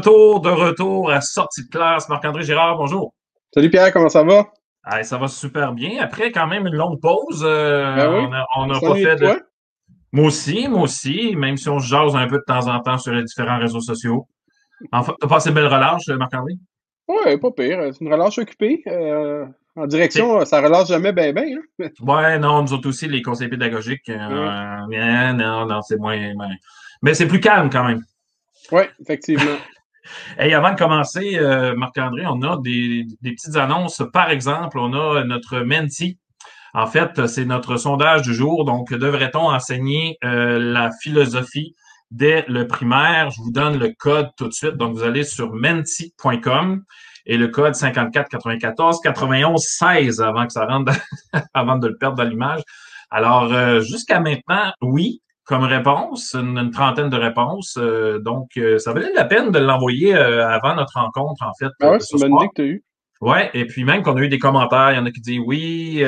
retour, de retour à sortie de classe. Marc-André Girard, bonjour. Salut Pierre, comment ça va? ça va super bien. Après, quand même, une longue pause. Euh, ben on n'a pas fait de. Moi aussi, moi aussi, même si on se jase un peu de temps en temps sur les différents réseaux sociaux. Enfin, t'as passé une belle relâche, Marc-André? Oui, pas pire. C'est une relâche occupée. Euh, en direction, ça relâche jamais bien, bien. Hein? ouais, non, nous autres aussi, les conseils pédagogiques. Euh, non, non, c'est moins. Mais c'est plus calme quand même. Oui, effectivement. Et avant de commencer, euh, Marc-André, on a des, petites annonces. Par exemple, on a notre Menti. En fait, c'est notre sondage du jour. Donc, devrait-on enseigner euh, la philosophie dès le primaire? Je vous donne le code tout de suite. Donc, vous allez sur menti.com et le code 54 94 91 16 avant que ça rentre, avant de le perdre dans l'image. Alors, euh, jusqu'à maintenant, oui, comme réponse, une, trentaine de réponses. Euh, donc, euh, ça valait la peine de l'envoyer euh, avant notre rencontre, en fait. Ah ouais, c'est une bonne idée que tu as eue. Oui, et puis même qu'on a eu des commentaires, il y en a qui disent oui,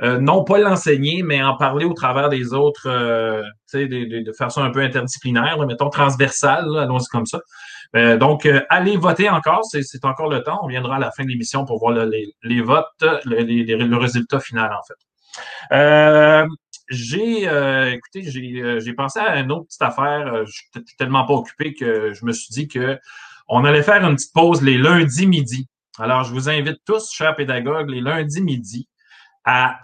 non pas l'enseigner, mais en parler au travers des autres, tu sais, de, de, faire ça un peu interdisciplinaire, mettons transversal, allons-y comme ça. donc, allez voter encore, c'est encore le temps. On viendra à la fin de l'émission pour voir les, les, votes, le résultat final, en fait j'ai euh, écoutez, euh, j'ai pensé à une autre petite affaire. Euh, je suis tellement pas occupé que je me suis dit que on allait faire une petite pause les lundis midi. Alors, je vous invite tous, chers pédagogues, les lundis midi à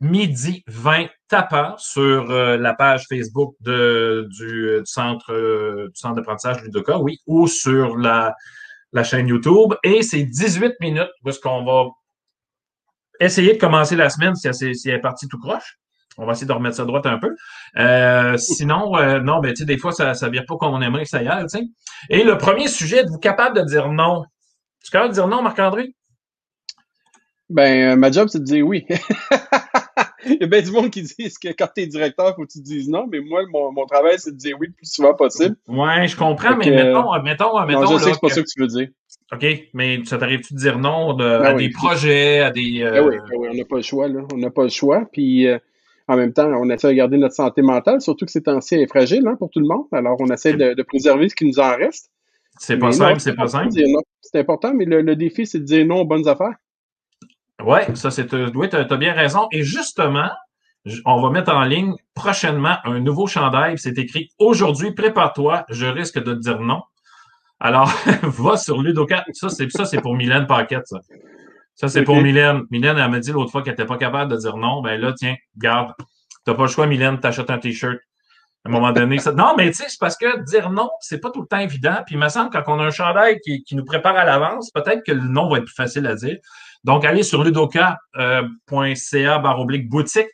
midi 20 tapant sur la page Facebook de, du, centre du centre d'apprentissage Ludoka, oui, ou sur la, la chaîne YouTube. Et c'est 18 minutes parce qu'on va essayer de commencer la semaine si si elle est partie tout croche. On va essayer de remettre ça droite un peu. Euh, sinon, euh, non, ben, tu sais, des fois, ça ne vient pas comme on aimerait que ça y aille, tu sais. Et le premier sujet, êtes-vous capable de dire non? Tu es capable de dire non, Marc-André? Ben, euh, ma job, c'est de dire oui. Il y a bien du monde qui dit que quand tu es directeur, il faut que tu dises non, mais moi, mon, travail, c'est de dire oui le plus souvent possible. Oui, je comprends, mais mettons, mettons, mettons. Non, je sais que c'est pas ça que tu veux dire. OK, mais ça t'arrive-tu de dire non ben à des projets, à des. Ben oui, ben oui, on n'a pas le choix, là. On n'a pas le choix. Puis en même temps, on essaie de garder notre santé mentale, surtout que c'est ancien et fragile hein, pour tout le monde. Alors, on essaie de, préserver ce qui nous en reste. C'est pas simple, c'est pas simple. C'est important, mais le, défi, c'est de dire non aux bonnes affaires. Oui, ça, c'est. Euh, oui, tu as, bien raison. Et justement, on va mettre en ligne prochainement un nouveau chandail. C'est écrit Aujourd'hui, prépare-toi, je risque de te dire non. Alors, va sur Ludoka. Ça, c'est pour Mylène Paquette, ça. Ça, c'est pour Mylène. Mylène, elle m'a dit l'autre fois qu'elle n'était pas capable de dire non. Ben là, tiens, garde. T'as pas le choix, Mylène, t'achètes un T-shirt. À un moment donné, ça... Non, mais tu sais, c'est parce que dire non, c'est pas tout le temps évident. Puis il me semble, quand on a un chandail qui, qui nous prépare à l'avance, peut-être que le nom va être plus facile à dire. Donc, allez sur ludoka.ca oblique boutique.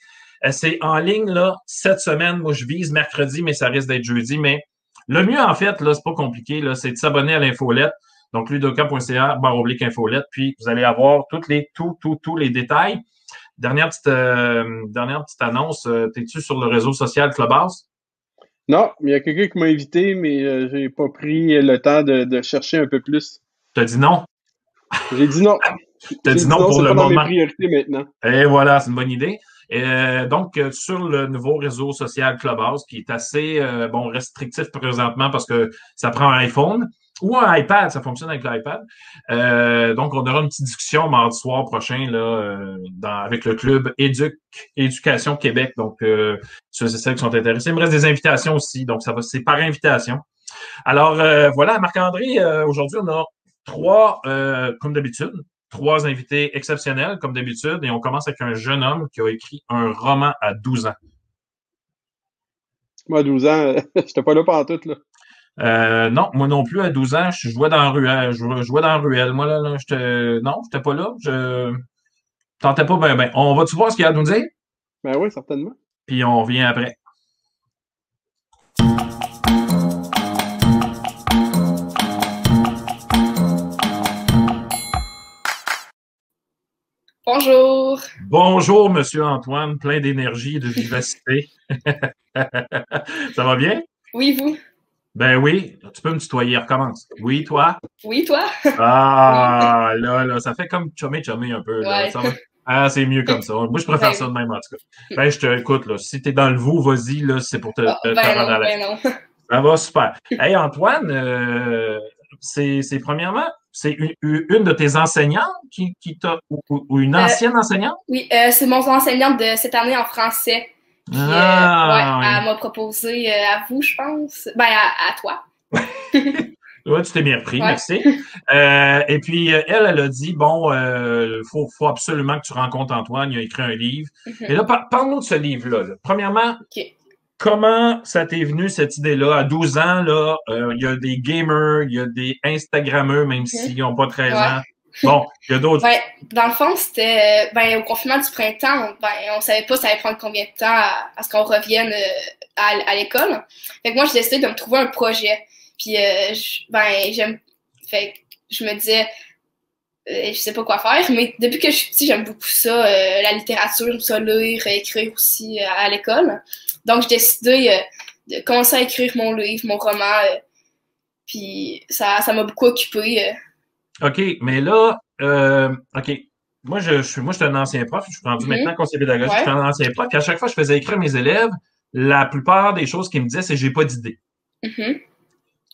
Euh, c'est en ligne, là, cette semaine. Moi, je vise mercredi, mais ça risque d'être jeudi. Mais le mieux, en fait, là, c'est pas compliqué, là, c'est de s'abonner à l'infolette. Donc, ludoka.ca, barre oblique infolette, puis vous allez avoir toutes les, tout, tout, tous les détails. Dernière petite, euh, dernière petite annonce, euh, es-tu sur le réseau social Clubhouse? Non, il y a quelqu'un qui m'a invité, mais euh, j'ai pas pris le temps de, chercher un peu plus. Tu as dit non? J'ai dit non. tu as dit non, pour le moment. Mes priorités maintenant. Et voilà, c'est une bonne idée. donc, sur le nouveau réseau social Clubhouse, qui est assez bon restrictif présentement parce que ça prend un iPhone, ou un iPad, ça fonctionne avec l'iPad. Euh, donc, on aura une petite discussion mardi soir prochain là, euh, avec le club Éduc, Éducation Québec. Donc, euh, ceux et celles qui sont intéressés. Il me reste des invitations aussi, donc ça va, c'est par invitation. Alors, euh, voilà, Marc-André, aujourd'hui, on a trois, comme d'habitude, trois invités exceptionnels, comme d'habitude, et on commence avec un jeune homme qui a écrit un roman à 12 ans. Moi, à 12 ans, je n'étais pas là pendant tout, là. Euh, non, moi non plus, à 12 ans, je jouais dans la ruelle. Je jouais dans la ruelle. Moi, là, là j'étais. Non, j'étais pas là. Je tentais pas ben ben. On va-tu voir ce qu'il y a à nous dire? Ben oui, certainement. Puis on revient après. Bonjour. Bonjour, Monsieur Antoine, plein d'énergie et de vivacité. Ça va bien? Oui, vous? Ben oui, tu peux me tutoyer, recommence. Oui, toi? Oui, toi? Ah, là, là, ça fait comme chumé chumé un peu. Là. Ouais. Ça va- Ah, c'est mieux comme ça. Moi, je préfère Ben ça de même, en tout cas. Ben, je te écoute, là. Si t'es dans le vous, vas-y, là, c'est pour te, Ah, te- te ben rendre à ben non. Ça va super. Hey, Antoine, euh, c'est premièrement, c'est une, une de tes enseignantes qui, qui t'a, ou, ou- ou une Euh, ancienne enseignante? Oui, euh, c'est mon enseignante de cette année en français. Puis, euh, Ah, ouais, elle m'a proposé euh, à vous, je pense. Ben, à, à toi. Ouais, tu t'es bien repris, Ouais. merci. Euh, et puis, euh, elle, elle a dit, bon, il faut, faut absolument que tu rencontres Antoine, il a écrit un livre. Mhm. Et là, par- parle-nous de ce livre-là. là. Premièrement, comment ça t'est venu, cette idée-là? À 12 ans, là, euh, il y a des gamers, il y a des Instagrammeurs, même s'ils n'ont pas 13 Mhm. Ouais. ans. Bon, il y a d'autres. Ben, dans le fond, c'était euh, ben, au confinement du printemps, ben, on savait pas ça allait prendre combien de temps à, ce qu'on revienne euh, à, à l'école. Fait que moi, j'ai décidé de me trouver un projet. Puis, euh, je- ben, j'aime. Fait que je me disais, je sais pas quoi faire, mais depuis que je suis petit, j'aime beaucoup ça, la littérature, j'aime ça lire, écrire aussi à l'école. Donc, j'ai décidé de commencer à écrire mon livre, mon roman. puis, ça ça m'a beaucoup occupé. OK, mais là, euh, OK. Moi, je, suis, moi, je suis un ancien prof. Je suis rendu Mhm. maintenant conseiller pédagogique. Ouais. Je suis un ancien prof. Puis à chaque fois que je faisais écrire mes élèves, la plupart des choses qu'ils me disaient, c'est j'ai pas d'idée. Mhm.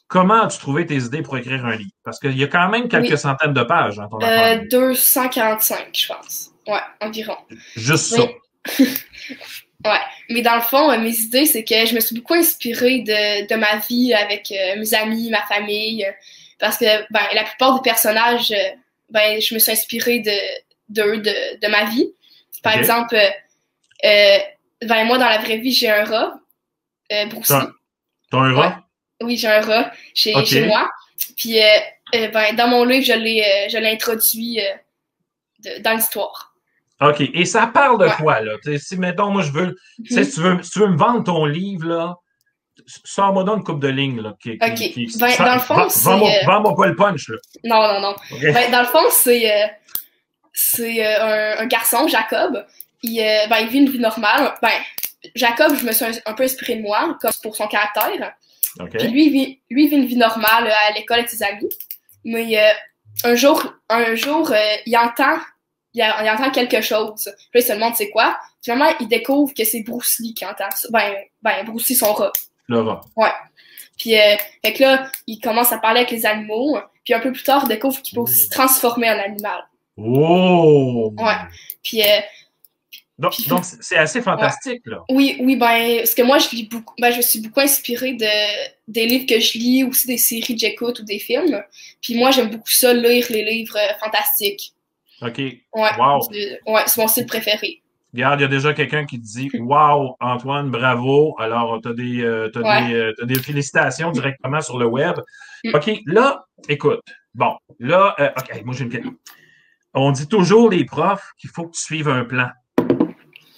Comment as-tu trouvé tes idées pour écrire un livre? Parce qu'il y a quand même quelques Oui. centaines de pages dans ton Euh, affaire. 245, je pense. Ouais, environ. Juste ça. Ouais. Mais dans le fond, euh, mes idées, c'est que je me suis beaucoup inspirée de, de ma vie avec euh, mes amis, ma famille. Parce que ben, la plupart des personnages, euh, ben, je me suis inspirée de, d'eux, de, de ma vie. Par exemple, euh, euh, ben, moi, dans la vraie vie, j'ai un rat, euh. T'as un rat? Oui, j'ai un rat chez, chez moi. Puis, euh, ben, dans mon livre, je l'ai, je l'ai introduit de- dans l'histoire. OK. Et ça parle de Ouais. quoi, là? T'sais, si, mettons, moi, je veux. Si, tu veux si tu veux me vendre ton livre, là, sors-moi donc une coupe de lignes, là. Qui, Ok. qui- Ben, dans le fond, c'est, Vends-moi euh, pas le punch, là. Non, non, non. Ben, dans le fond, c'est euh, c'est euh, un, un garçon, Jacob. Il, euh, ben, il vit une vie normale. Ben, Jacob, je me suis un, un peu inspirée de moi, comme pour son caractère. Puis lui, il vit, lui, il vit une vie normale à l'école avec ses amis. Mais un jour, un jour il entend il, a- il entend quelque chose. Puis il se demande c'est quoi? Finalement, il découvre que c'est Bruce Lee qui entend ça. Ben, ben Bruce Lee, son rat. Le rat. Puis, euh, fait que là, il commence à parler avec les animaux. Puis un peu plus tard, il découvre qu'il peut aussi se transformer en animal. Oh! Ouais. Puis euh, Donc, Puis- donc, c'est assez fantastique, là. oui, oui, ben, parce que moi, je lis beaucoup, ben, je suis beaucoup inspirée de, des livres que je lis, aussi des séries que j'écoute ou des films. Puis moi, j'aime beaucoup ça, lire les livres euh, fantastiques. OK. Ouais. Wow. Je- ouais, c'est mon style préféré. Regarde, il y a déjà quelqu'un qui te dit Wow, Antoine, bravo. Alors, tu as, des, euh, Ouais. des, euh, des félicitations directement sur le web. Mm. OK, là, écoute. Bon, là, euh, OK, moi j'ai une question. On dit toujours, les profs, qu'il faut que tu suives un plan.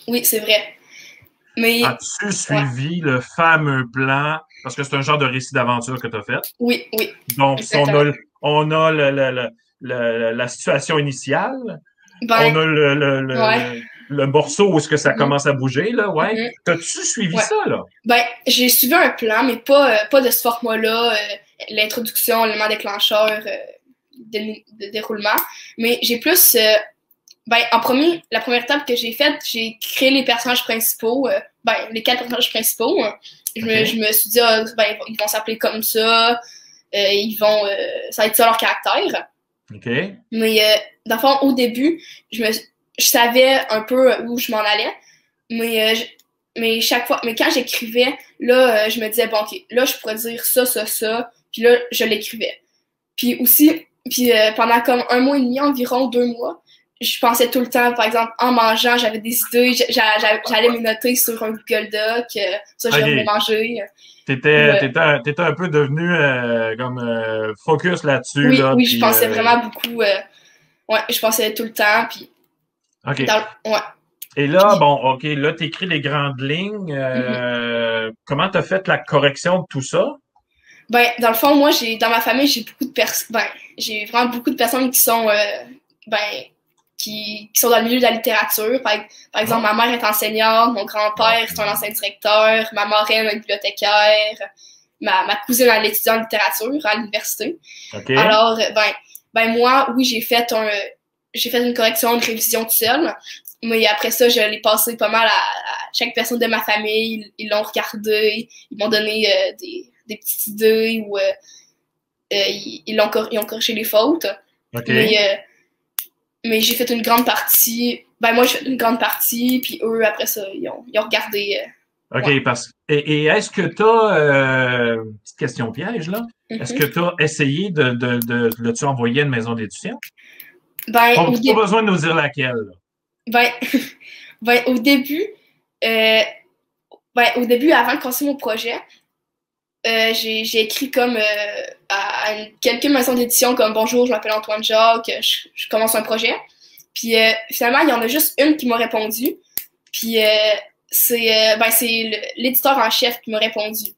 Oui, c'est vrai. Mais As-tu suivi le fameux plan? Parce que c'est un genre de récit d'aventure que tu as fait. oui, oui. Donc, on a, on a le- le- le- la situation initiale, Ben, on a le, le, le- Ouais. Le morceau où est-ce que ça Mhm. commence à bouger, là, ouais. Mhm. T'as-tu suivi Ouais. ça, là? ben, j'ai suivi un plan, mais pas, euh, pas de ce format-là, euh, l'introduction, l'élément déclencheur, euh, de, de déroulement. Mais j'ai plus, euh, ben, en premier, la première étape que j'ai faite, j'ai créé les personnages principaux, ben, les quatre personnages principaux. Je, me, je me suis dit, ah, ben, ils vont- s'appeler comme ça, ils vont, ça va être ça leur caractère. OK. Mais dans le fond, au début, je me je savais un peu où je m'en allais. Mais, euh, je- mais chaque fois, mais quand j'écrivais, là, euh, je me disais, bon, ok, là, je pourrais dire ça, ça, ça. Puis là, je l'écrivais. Puis aussi, puis euh, pendant comme un mois et demi, environ deux mois, je pensais tout le temps, par exemple, en mangeant, j'avais des idées, j'a- j'a- j'allais me noter sur un Google Doc, euh, ça, je Ok. devrais manger. T'étais, Ouais. t'étais, un- t'étais un peu devenu euh, comme euh, focus là-dessus. Oui, là, oui, je pensais euh, vraiment beaucoup. euh, ouais, je pensais tout le temps, puis OK. dans ouais. Et là, bon, OK, là, t'écris les grandes lignes. euh, Comment t'as fait la correction de tout ça? Ben, dans le fond, moi, j'ai dans ma famille, j'ai beaucoup de personnes. Ben, j'ai vraiment beaucoup de personnes qui sont euh, ben, qui, qui sont dans le milieu de la littérature. Par, par exemple, ma mère est enseignante, mon grand-père c'est un ancien directeur, ma marraine est bibliothécaire. ma, ma cousine elle étudie en littérature à l'université. Alors, ben, ben moi, oui, j'ai fait un j'ai fait une correction, une révision toute seule. Mais après ça, je l'ai passé pas mal à, chaque personne de ma famille. Ils l'ont regardé, ils m'ont donné euh, des, des, petites idées ou euh, euh, ils, ont, ils ont corrigé les fautes. Mais, mais j'ai fait une grande partie. Ben moi, j'ai fait une grande partie, puis eux, après ça, ils ont, ils ont regardé. OK, parce et, est-ce que tu as petite question piège là? Est-ce mm-hmm. que tu as essayé de, de, de, de, tu envoyer à une maison d'étudiants? Ben, On n'a pas besoin de nous dire laquelle. Ben, ben, au début, euh, ben, au début, avant de commencer mon projet, euh, j'ai écrit comme euh, à, quelques maisons d'édition comme Bonjour, je m'appelle Antoine Jacques, je, je, commence un projet. Puis finalement, il y en a juste une qui m'a répondu. Puis c'est ben, l'éditeur en chef qui m'a répondu.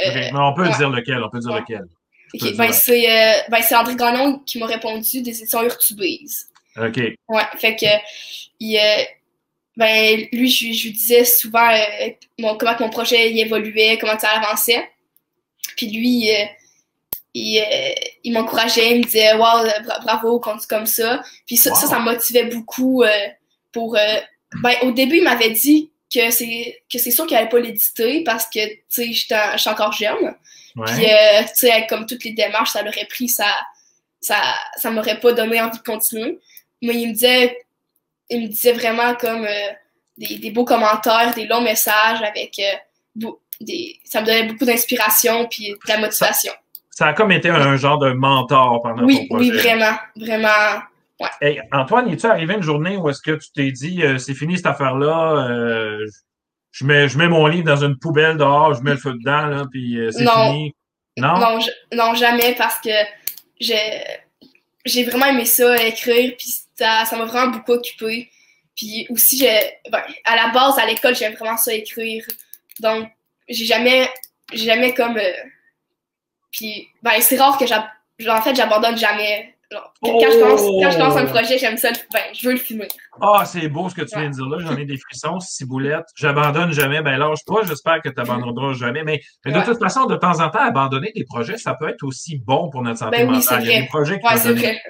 on peut dire lequel, on peut dire lequel. Ben, c'est euh, ben, André Gagnon qui m'a répondu des éditions Urtubise. OK. Ouais, fait que il, euh, ben, lui, je, je, lui disais souvent euh, mon, comment mon projet il évoluait, comment ça avançait. Puis lui, il, il m'encourageait, il me disait Wow, bravo, continue comme ça. Puis ça, ça, ça, me motivait beaucoup pour. ben, au début, il m'avait dit que c'est que c'est sûr qu'il n'allait pas l'éditer parce que tu sais, je suis encore jeune. Puis, euh, tu sais, comme toutes les démarches, ça l'aurait pris, ça, ça, ça m'aurait pas donné envie de continuer. Mais il me disait, il me disait vraiment comme euh, des, des, beaux commentaires, des longs messages avec euh, des, ça me donnait beaucoup d'inspiration puis de la motivation. Ça, a comme été un genre de mentor pendant oui, ton projet. Oui, vraiment, vraiment. Ouais. Hey, Antoine, es-tu arrivé une journée où est-ce que tu t'es dit, c'est fini cette affaire-là, je mets, je mets mon livre dans une poubelle dehors, je mets le feu dedans, là, puis euh, c'est fini. Non? Non, non, jamais, parce que j'ai, j'ai vraiment aimé ça, écrire, puis ça, ça m'a vraiment beaucoup occupé. Puis aussi, ben, à la base, à l'école, j'aime vraiment ça écrire. Donc, j'ai jamais, j'ai jamais comme. Euh, puis, ben, c'est rare que en fait, j'abandonne jamais quand, je quand, je commence, un oh! projet, j'aime ça, ben, je veux le filmer. Ah, c'est beau ce que tu viens de dire là. J'en ai des frissons, ciboulette. J'abandonne jamais. Ben, lâche pas. J'espère que tu n'abandonneras jamais. Mais, de toute façon, de temps en temps, abandonner des projets, ça peut être aussi bon pour notre santé ben mentale. Il y a des projets qui ouais,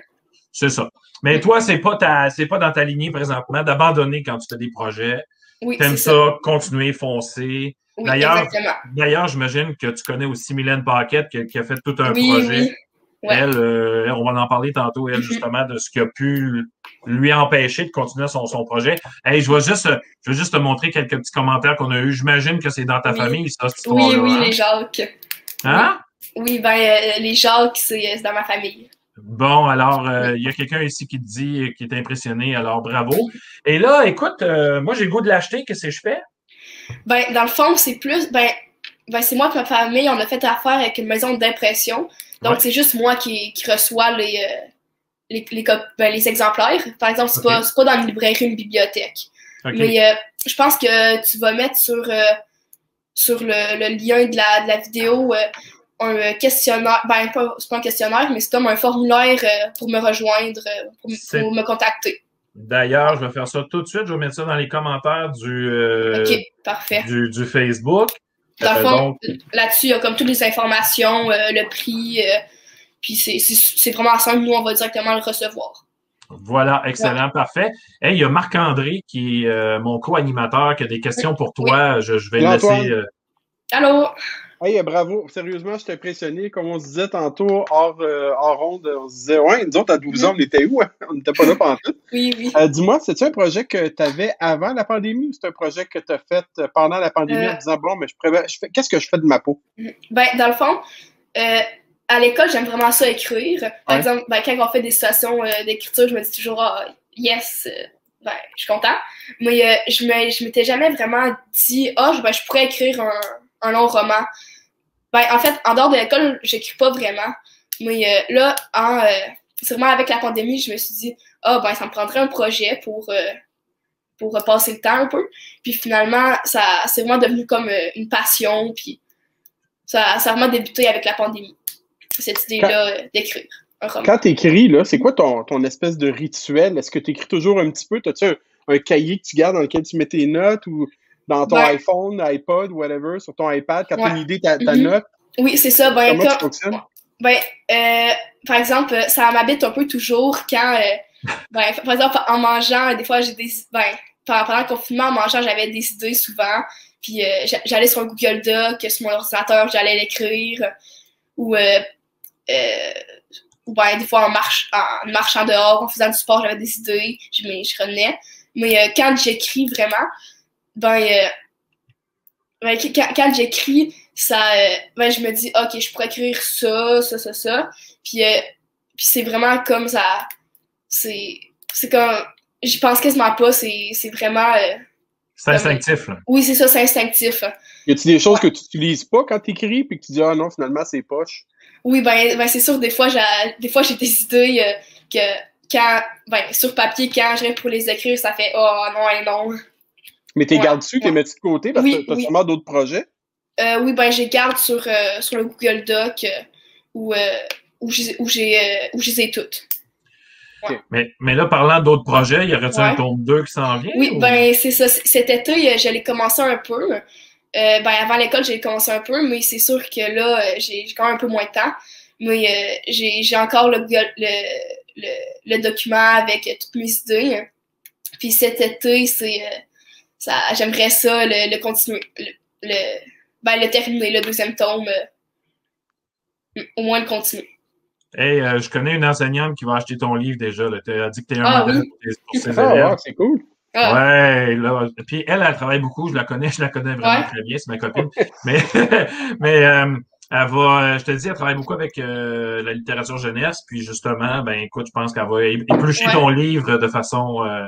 C'est ça. Mais toi, c'est pas ta, c'est pas dans ta lignée présentement d'abandonner quand tu fais des projets. Oui, T'aimes ça, ça, continuer, foncer. Oui, d'ailleurs, j'imagine que tu connais aussi Mylène Paquette qui, qui a fait tout un projet elle, euh, on va en parler tantôt, elle, mm-hmm. justement, de ce qui a pu lui empêcher de continuer son, son projet. Hey, je vais juste, je vais juste te montrer quelques petits commentaires qu'on a eus. J'imagine que c'est dans ta famille, ça, cette Oui, oui, hein? les Jacques. Hein? Oui, ben, euh, les Jacques, c'est dans ma famille. Bon, alors, euh, il y a quelqu'un ici qui te dit, qui est impressionné, alors bravo. Et là, écoute, moi, j'ai le goût de l'acheter, qu'est-ce que je fais? Ben, dans le fond, c'est plus, ben, ben c'est moi et ma famille, on a fait affaire avec une maison d'impression. Donc, c'est juste moi qui, qui reçois les, euh, les, les, ben, les, exemplaires. Par exemple, c'est okay. pas, pas dans une librairie, une bibliothèque. Mais euh, je pense que tu vas mettre sur, euh, sur le, le, lien de la, de la vidéo un questionnaire. Ben, pas, c'est pas un questionnaire, mais c'est comme un formulaire pour me rejoindre, pour, pour, me contacter. D'ailleurs, je vais faire ça tout de suite. Je vais mettre ça dans les commentaires du, parfait. du, du Facebook. Là-dessus, il y a comme toutes les informations, euh, le prix, euh, puis c'est vraiment simple. Nous, on va directement le recevoir. Voilà, excellent, parfait. Et il y a Marc-André qui est euh, mon co-animateur qui a des questions pour toi. Je, vais le laisser. Allô? Hey, bravo. Sérieusement, je suis impressionné. Comme on se disait tantôt, hors, euh, hors ronde, on se disait, ouais, nous autres, à 12 ans, on était où? on n'était pas là pendant tout. Oui, oui. Euh, Dis-moi, c'est-tu un projet que tu avais avant la pandémie ou c'est un projet que tu as fait pendant la pandémie en euh. disant, bon, mais je, je fais, qu'est-ce que je fais de ma peau? Ben, dans le fond, euh, à l'école, j'aime vraiment ça écrire. Par exemple, ben, quand on fait des situations d'écriture, je me dis toujours, oh, yes, ben, je suis content. Mais je ne je m'étais jamais vraiment dit, oh, ben, je pourrais écrire un, un long roman. Ben, en fait, en dehors de l'école, j'écris pas vraiment. Mais euh, là, en, euh, vraiment avec la pandémie, je me suis dit, ah, ben, ça me prendrait un projet pour, euh, pour passer le temps un peu. Puis finalement, ça c'est vraiment devenu comme une passion. Puis ça, ça a vraiment débuté avec la pandémie, cette idée-là d'écrire. Quand tu écris, là, c'est quoi ton, ton espèce de rituel? Est-ce que tu écris toujours un petit peu? As-tu un, un, cahier que tu gardes dans lequel tu mets tes notes ou dans ton iPhone, iPod, whatever, sur ton iPad, quand tu as une idée, ta, ta mhm. note? Oui, c'est ça. Ben, Comment? Ben, euh, par exemple, ça m'habite un peu toujours quand, euh, ben, par exemple, en mangeant, des fois, j'ai des, ben, pendant le confinement, en mangeant, j'avais des idées souvent. Puis euh, j'a- j'allais sur un Google Doc, sur mon ordinateur, j'allais l'écrire. Ou, euh, ou ben, des fois, en, marche, en marchant dehors, en faisant du sport, j'avais des idées, je, mais je revenais. Mais euh, quand j'écris vraiment, ben, euh, ben, quand, quand j'écris, ça, euh, ben, je me dis, OK, je pourrais écrire ça, ça, ça, ça. Puis, euh, puis c'est vraiment comme ça. C'est, c'est comme. J'y pense quasiment pas. C'est, c'est vraiment. euh, C'est instinctif, là. oui, c'est ça, c'est instinctif. Y a-t-il des choses que tu n'utilises pas quand tu écris puis que tu dis ah non finalement c'est poche? Oui, ben, ben c'est sûr, des fois, j'ai, des fois, j'ai des idées euh, que quand, ben, sur papier, quand j'arrive pour les écrire, ça fait, oh non, et non. Mais t'es Ouais, gardes-tu, t'es ouais. mets de côté parce Oui, que t'as oui. sûrement d'autres projets? Euh, oui, ben, je les garde sur, euh, sur le Google Doc euh, où, euh, où, j'ai, où, j'ai, euh, ai toutes. Mais, mais là, parlant d'autres projets, y aurait-il un tome 2 qui s'en vient? Oui, ou- ben c'est ça. Cet été, j'allais commencer un peu. Euh, ben avant l'école, j'ai commencé un peu, mais c'est sûr que là, j'ai j'ai quand même un peu moins de temps. Mais euh, j'ai j'ai encore le, Google- le, le, le document avec toutes mes idées. Puis cet été, c'est euh, ça. J'aimerais ça le, le continuer, le, le ben le terminer, le deuxième tome. euh, au moins le continuer. Hey, euh, je connais une enseignante qui va acheter ton livre déjà. là. Elle a dit que tu es un Ah, modèle oui. pour, tes- pour ses Ah élèves. c'est cool. Ah, Ouais, là. Puis elle, elle travaille beaucoup. Je la connais, je la connais vraiment Ouais. très bien. C'est ma copine. mais mais euh, elle va, je te dis, elle travaille beaucoup avec euh, la littérature jeunesse. Puis justement, ben écoute, je pense qu'elle va éplucher Ouais. ton livre de façon, euh,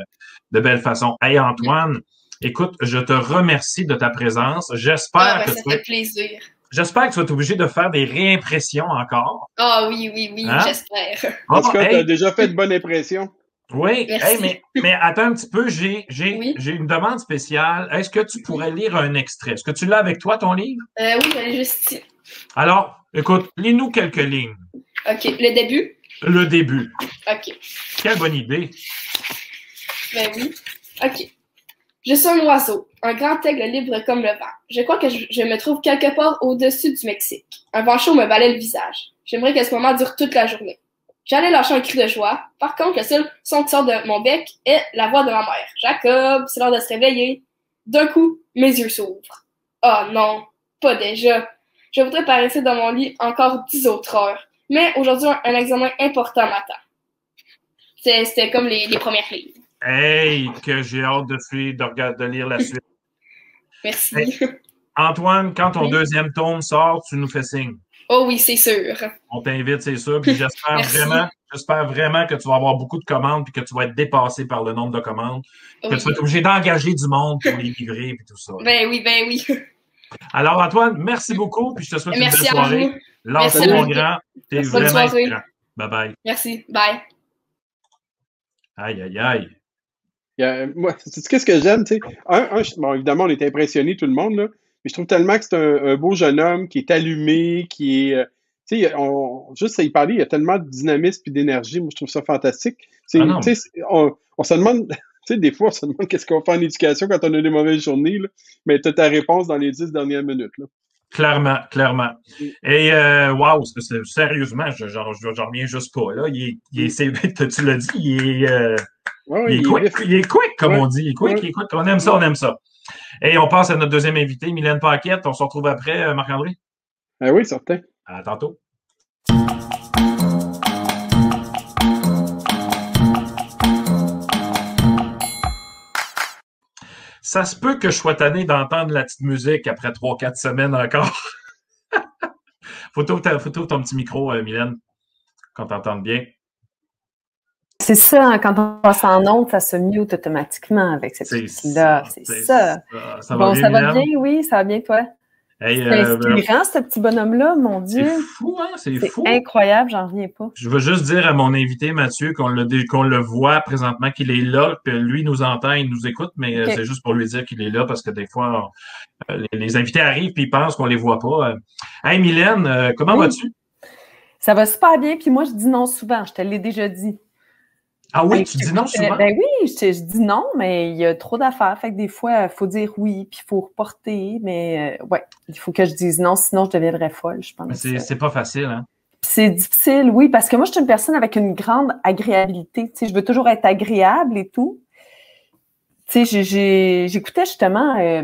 de belle façon. Hey Antoine, écoute, je te remercie de ta présence. J'espère ah, ben, que ça tu fait plaisir. j'espère que tu vas être obligé de faire des réimpressions encore. Ah oui, oui, oui, Hein? j'espère. En tout Ah, cas, hey, t'as déjà fait de bonne impression. Oui, Merci. hey, mais, mais attends un petit peu, j'ai j'ai Oui. j'ai une demande spéciale. Est-ce que tu pourrais lire un extrait? Est-ce que tu l'as avec toi, ton livre? Euh, oui, j'allais juste ici. Alors, écoute, lis-nous quelques lignes. OK, le début? Le début. OK. Quelle bonne idée. Ben oui. OK. Je suis un oiseau, un grand aigle libre comme le vent. Je crois que je, me trouve quelque part au-dessus du Mexique. Un vent chaud me balait le visage. J'aimerais que ce moment dure toute la journée. J'allais lâcher un cri de joie. Par contre, le seul son qui sort de mon bec est la voix de ma mère. Jacob, c'est l'heure de se réveiller. D'un coup, mes yeux s'ouvrent. Oh non, pas déjà. Je voudrais rester dans mon lit encore dix autres heures. Mais aujourd'hui, un, examen important m'attend. C'était comme les premières lignes. Hey, que j'ai hâte de suivre, de, regarder, de lire la suite. Merci. Hey. Antoine, quand ton Oui. deuxième tome sort, tu nous fais signe. Oh oui, c'est sûr. On t'invite, c'est sûr. Puis j'espère vraiment, j'espère vraiment que tu vas avoir beaucoup de commandes puis que tu vas être dépassé par le nombre de commandes. Que tu vas être obligé d'engager du monde pour les livrer et tout ça. Ben oui, ben oui. Alors, Antoine, merci beaucoup, puis je te souhaite une Merci belle à soirée. mon beaucoup. grand. T'es vraiment. Bye bye. Merci. Bye. Aïe, aïe, aïe. Il y a- moi, c'est qu'est-ce que j'aime, tu sais. Un, bon, évidemment, on est impressionné tout le monde, là, mais je trouve tellement que c'est un, un beau jeune homme qui est allumé, qui est, euh, tu sais, on, juste à y parler, il y a tellement de dynamisme et d'énergie. Moi, je trouve ça fantastique. Ah on, on se demande, tu sais, des fois, on se demande qu'est-ce qu'on fait en éducation quand on a des mauvaises journées, là, mais tu as ta réponse dans les dix dernières minutes. Là. Clairement, clairement. Et euh, wow, sérieusement, je j'en je- reviens juste pas. Là. Il il est- tu l'as dit, il est, euh, Ouais, il est il quick, vif. il est quick, comme Ouais. on dit. Il est quick, Ouais. il est quick. On aime ça, on aime ça. Et on passe à notre deuxième invité, Mylène Paquette. On se retrouve après, euh, Marc-André. Ah oui, certain. À tantôt. Ça se peut que je sois tanné d'entendre la petite musique après trois, quatre semaines encore. faut faut t'ouvrir ton petit micro, euh, Mylène, qu'on t'entende bien? C'est ça, hein, quand on passe en onde, ça se mute automatiquement avec cette outil-là. C'est ça. Ça bon, va bien, ça va bien, oui, ça va bien, toi? Hey, C'est euh, inspirant, ce petit bonhomme-là, mon c'est Dieu. fou, hein? C'est C'est fou. incroyable, j'en reviens pas. Je veux juste dire à mon invité Mathieu qu'on le, voit présentement, qu'il est là, que lui nous entend, il nous écoute, mais euh, c'est juste pour lui dire qu'il est là parce que des fois, on- euh, les, les invités arrivent puis ils pensent qu'on les voit pas. Hey Mylène, comment Oui. vas-tu? Ça va super bien, puis moi, je dis non souvent, je te l'ai déjà dit. Ah oui, tu dis non souvent? Ben oui, je, dis non, mais il y a trop d'affaires. Fait que des fois, il faut dire oui, puis il faut reporter. Mais ouais, il faut que je dise non, sinon je deviendrais folle, je pense. Mais c'est pas facile, hein? C'est difficile, oui, parce que moi, je suis une personne avec une grande agréabilité. Tu sais, je veux toujours être agréable et tout. Tu sais, j'écoutais justement euh,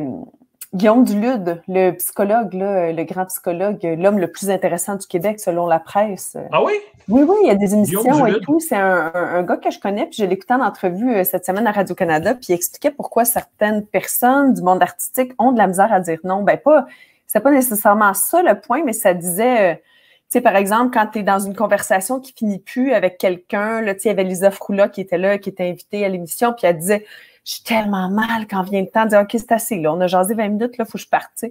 Guillaume Dulude, le psychologue, là, le grand psychologue, l'homme le plus intéressant du Québec selon la presse. Ah oui? Oui, oui, il y a des émissions et tout. C'est un, gars que je connais, puis je l'écoutais en entrevue euh, cette semaine à Radio-Canada, puis il expliquait pourquoi certaines personnes du monde artistique ont de la misère à dire non. Ben pas, c'est pas nécessairement ça le point, mais ça disait... Euh, tu sais, par exemple, quand tu es dans une conversation qui finit plus avec quelqu'un, là, tu sais, il y avait Lisa Froula qui était là, qui était invitée à l'émission, puis elle disait je suis tellement mal quand vient le temps de dire OK, c'est assez, là, on a jasé 20 minutes, là, il faut que je parte.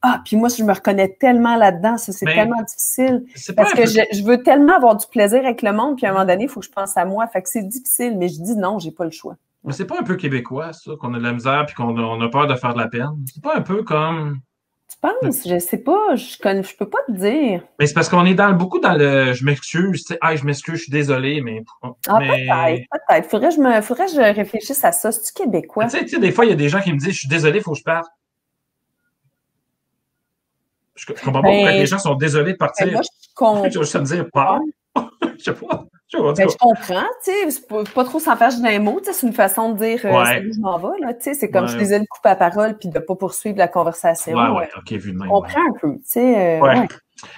Ah, puis moi, je me reconnais tellement là-dedans, ça, c'est tellement difficile. Parce que je, veux tellement avoir du plaisir avec le monde, puis à un moment donné, il faut que je pense à moi. Fait que c'est difficile, mais je dis non, j'ai pas le choix. Mais c'est pas un peu québécois, ça, qu'on a de la misère puis qu'on a, a, peur de faire de la peine. C'est pas un peu comme tu penses? Je sais pas. Je ne je peux pas te dire. Mais c'est parce qu'on est dans beaucoup dans le je m'excuse, ah, je m'excuse, je suis désolé, mais. Ah, peut-être, peut-être. Faudrait, je me, faudrait que je réfléchisse à ça. C'est-tu québécois? Tu sais, des fois, il y a des gens qui me disent je suis désolé, il faut que je parte. Je, comprends pas pourquoi ben, les gens sont désolés de partir. Ben, moi, je comprends. je veux dire, pas. je sais pas. Ben, je comprends, tu sais, pas, pas trop s'en faire d'un mot, c'est une façon de dire euh, où je m'en vais, là, tu sais, c'est comme je disais de couper la parole puis de pas poursuivre la conversation. Ouais, ouais, ok, vu de même. Je comprends un peu, tu sais. Euh, ouais.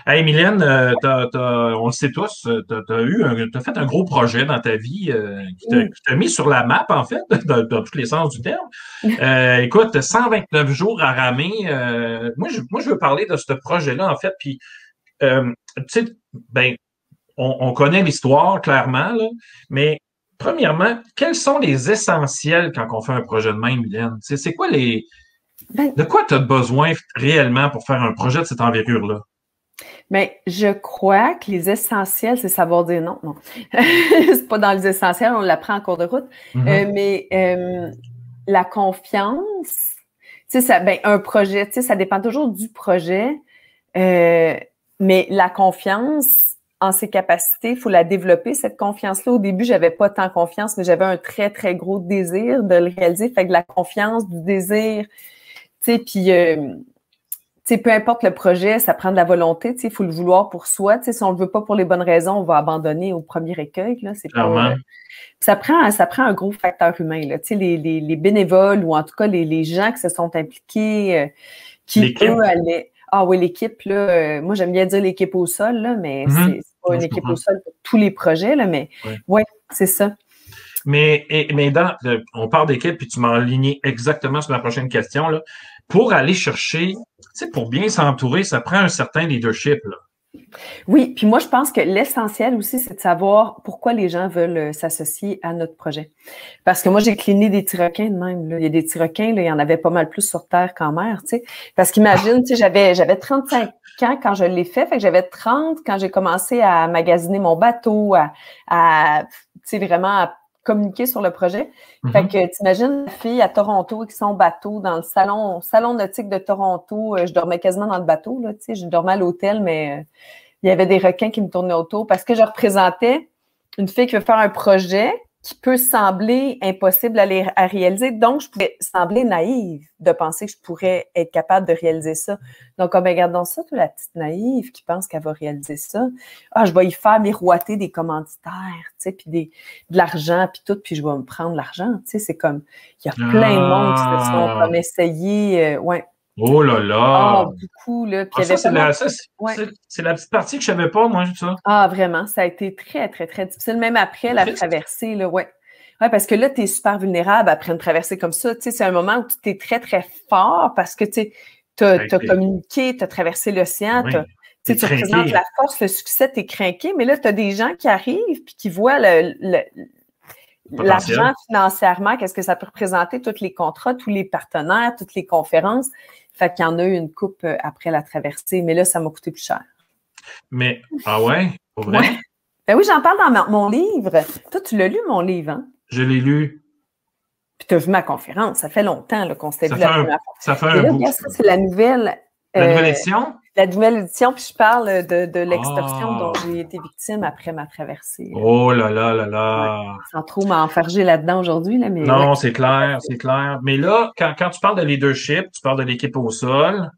Hey, Mylène, euh, on le sait tous, tu as, eu as fait un gros projet dans ta vie qui t'a mis sur la map, en fait, dans, tous les sens du terme. écoute, 129 jours à ramer. moi, je, moi, je veux parler de ce projet-là, en fait, puis, tu sais, ben, on, connaît l'histoire clairement, mais premièrement, quels sont les essentiels quand on fait un projet de même, Mylène? C'est quoi les. Ben de quoi tu as besoin réellement pour faire un projet de cette envergure-là? Bien, je crois que les essentiels, c'est savoir dire non. Non. c'est pas dans les essentiels, on l'apprend en cours de route. Mm-hmm. Euh, mais euh, la confiance, tu sais, ben, un projet, tu sais, ça dépend toujours du projet. Euh, mais la confiance, en ses capacités, il faut la développer, cette confiance-là. Au début, j'avais pas tant confiance, mais j'avais un très, très gros désir de le réaliser. Fait que la confiance, du désir, tu sais, puis, euh, peu importe le projet, ça prend de la volonté, tu sais, il faut le vouloir pour soi. Tu sais, si on le veut pas pour les bonnes raisons, on va abandonner au premier écueil, là. Pas... Euh, ça prend, ça prend un gros facteur humain, là. Tu sais, les, les, les bénévoles ou en tout cas les, les gens qui se sont impliqués, euh, qui, eux, allaient... Ah oui, l'équipe, là, moi j'aime bien dire l'équipe au sol, là, mais mm-hmm. c'est pas une équipe au sol pour tous les projets, là, mais ouais, c'est ça. Mais, mais dans, on parle d'équipe, puis tu m'as aligné exactement sur la prochaine question. Là. Pour aller chercher, tu sais, pour bien s'entourer, ça prend un certain leadership. Là. Oui, puis moi, je pense que l'essentiel aussi, c'est de savoir pourquoi les gens veulent euh, s'associer à notre projet. Parce que moi, j'ai cliné des tiroquins de même. Là. Il y a des tiroquins, il y en avait pas mal plus sur Terre qu'en mer, tu sais. Parce qu'imagine, tu sais, j'avais, j'avais 35 ans quand je l'ai fait, fait que j'avais 30 quand j'ai commencé à magasiner mon bateau, à, à tu sais, vraiment à communiquer sur le projet. Fait mm-hmm. que t'imagines la fille à Toronto avec son bateau dans le salon, salon nautique de Toronto. Euh, je dormais quasiment dans le bateau, là, tu sais, je dormais à l'hôtel, mais euh, il y avait des requins qui me tournaient autour parce que je représentais une fille qui veut faire un projet qui peut sembler impossible à, à, réaliser. Donc, je pouvais sembler naïve de penser que je pourrais être capable de réaliser ça. Donc, oh, ben, regardons ça, toute la petite naïve qui pense qu'elle va réaliser ça. Ah, je vais y faire miroiter des commanditaires, tu sais, puis des, de l'argent, puis tout, puis je vais me prendre l'argent, tu sais, c'est comme, il y a plein de monde qui se sont ah. comme essayé, euh, ouais, Oh là là! Ah, beaucoup, là. Ah, ça, c'est, la, petite partie que je savais pas, moi, ça. Ah, vraiment. Ça a été très, très, très difficile. Même après la traversée, là, ouais. Ouais, parce que là, tu es super vulnérable après une traversée comme ça. Tu sais, c'est un moment où tu es très, très fort parce que tu as, communiqué, tu as traversé l'océan, tu représentes la force, le succès, tu es craqué, mais là, tu as des gens qui arrivent puis qui voient le, l'argent financièrement, qu'est-ce que ça peut représenter, tous les contrats, tous les partenaires, toutes les conférences. Fait qu'il y en a eu une coupe euh, après la traversée, mais là, ça m'a coûté plus cher. Mais, ah ouais? Pour vrai? Ben oui, j'en parle dans mon livre. Toi, tu l'as lu, mon livre, hein? Je l'ai lu. Puis tu as vu ma conférence. Ça fait longtemps qu'on s'était vu la première fois. Ça fait un bout. Ça, c'est la nouvelle La nouvelle édition? La nouvelle édition, puis je parle de, de l'extorsion dont ah. j'ai été victime après ma traversée. Oh là là là là! sans trop m'enfarger là-dedans aujourd'hui. Là, mais non, c'est clair, c'est clair. Mais là, quand, quand, tu parles de leadership, tu parles de l'équipe au sol.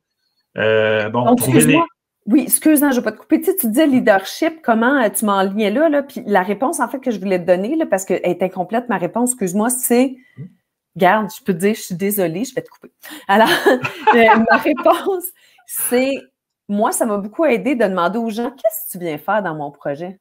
Euh, bon, trouver les... Oui, excuse-moi, je ne vais pas te couper. Tu, sais, tu disais leadership, comment euh, tu m'enlignais là, là? Puis la réponse, en fait, que je voulais te donner, là, parce qu'elle est incomplète, ma réponse, excuse-moi, c'est Garde, je peux te dire, je suis désolée, je vais te couper. Alors, euh, ma réponse, c'est moi, ça m'a beaucoup aidé de demander aux gens qu'est-ce que tu viens faire dans mon projet?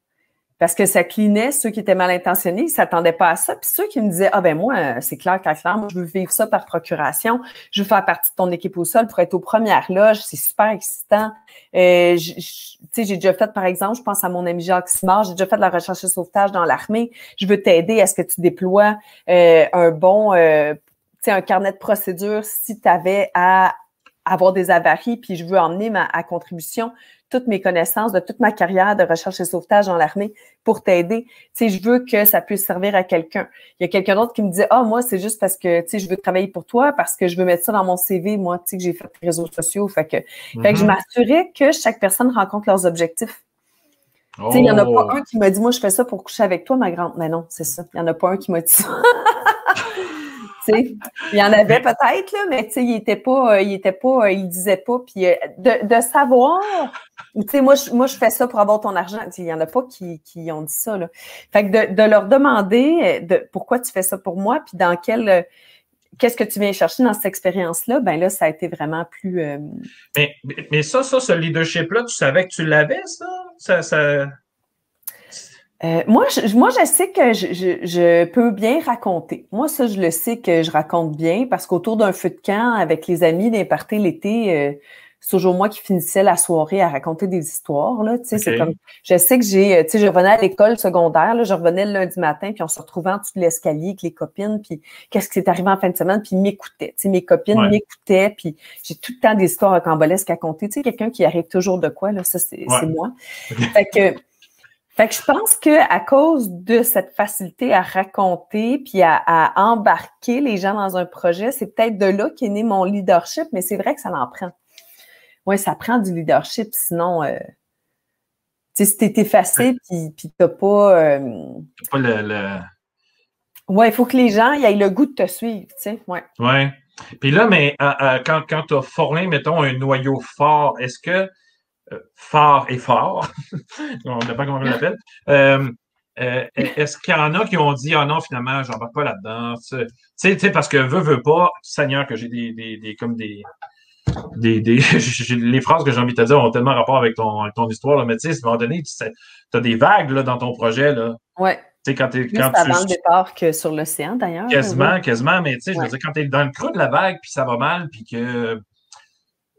Parce que ça clinait ceux qui étaient mal intentionnés, ils ne s'attendaient pas à ça. Puis ceux qui me disaient Ah ben moi, c'est clair, clair, clair, moi, je veux vivre ça par procuration, je veux faire partie de ton équipe au sol pour être aux premières loges, c'est super excitant. Euh, sais, j'ai déjà fait, par exemple, je pense à mon ami Jacques Simard, j'ai déjà fait de la recherche et sauvetage dans l'armée. Je veux t'aider à ce que tu déploies euh, un bon euh, un carnet de procédure si tu avais à avoir des avaries, puis je veux emmener ma à contribution toutes mes connaissances de toute ma carrière de recherche et sauvetage dans l'armée pour t'aider. Tu sais, je veux que ça puisse servir à quelqu'un. Il y a quelqu'un d'autre qui me dit, ah, moi, c'est juste parce que, tu sais, je veux travailler pour toi, parce que je veux mettre ça dans mon CV, moi, tu sais, que j'ai fait des réseaux sociaux. Fait que, fait que je mm-hmm. m'assurais que chaque personne rencontre leurs objectifs. Tu sais, il n'y en a pas oh. un qui m'a dit, moi, je fais ça pour coucher avec toi, ma grande. Mais non, c'est ça. Il n'y en a pas un qui m'a dit ça. il y en avait peut-être, mais il était pas, euh, il était pas, euh, il disait pas. Puis euh, de, savoir, tu sais, moi, moi, je fais ça pour avoir ton argent. Il y en a pas qui, qui ont dit ça. Là. Fait que de, leur demander de, pourquoi tu fais ça pour moi, puis dans quel qu'est-ce que tu viens chercher dans cette expérience-là, ben là, ça a été vraiment plus. Mais, mais ça, ça, ce leadership-là, tu savais que tu l'avais? Ça, ça... Euh, moi, je, moi, je sais que je, je, peux bien raconter. Moi, ça, je le sais que je raconte bien parce qu'autour d'un feu de camp avec les amis d'un party l'été, euh, c'est toujours moi qui finissais la soirée à raconter des histoires. Là, sais, c'est comme, je sais que j'ai, euh, tu sais, je revenais à l'école secondaire, là, je revenais le lundi matin, puis on se retrouvait en dessous de l'escalier avec les copines, puis qu'est-ce qui s'est arrivé en fin de semaine, puis ils m'écoutaient. Tu sais, mes copines m'écoutaient, puis j'ai tout le temps des histoires cambolesques à compter. Tu sais, quelqu'un qui arrive toujours de quoi, là, ça, c'est moi. Fait que fait que je pense que à cause de cette facilité à raconter puis à, embarquer les gens dans un projet, c'est peut-être de là qu'est né mon leadership, mais c'est vrai que ça en prend. Oui, ça prend du leadership, sinon, euh, tu sais, si t'es effacé puis, puis t'as pas. Euh, pas le. le... Ouais, il faut que les gens aient le goût de te suivre, tu sais. Ouais. Ouais. Puis là, mais euh, quand, quand tu as formé, mettons, un noyau fort, est-ce que fort et fort, on ne sait pas comment on l'appelle. Euh, euh, est-ce qu'il y en a qui ont dit Ah non, finalement, j'en parle pas là-dedans? Tu sais, parce que veux, veux pas, Seigneur, que j'ai des, des, des, comme des. Des, des les phrases que j'ai envie de te dire ont tellement rapport avec ton, ton histoire, là, mais tu sais, à un moment donné, tu as des vagues là, dans ton projet. Là. Ouais. Tu sais, quand es, quand avant le départ que sur l'océan, d'ailleurs. Quasiment, quasiment, mais tu sais, je veux dire, quand tu es dans le creux de la vague, puis ça va mal, puis que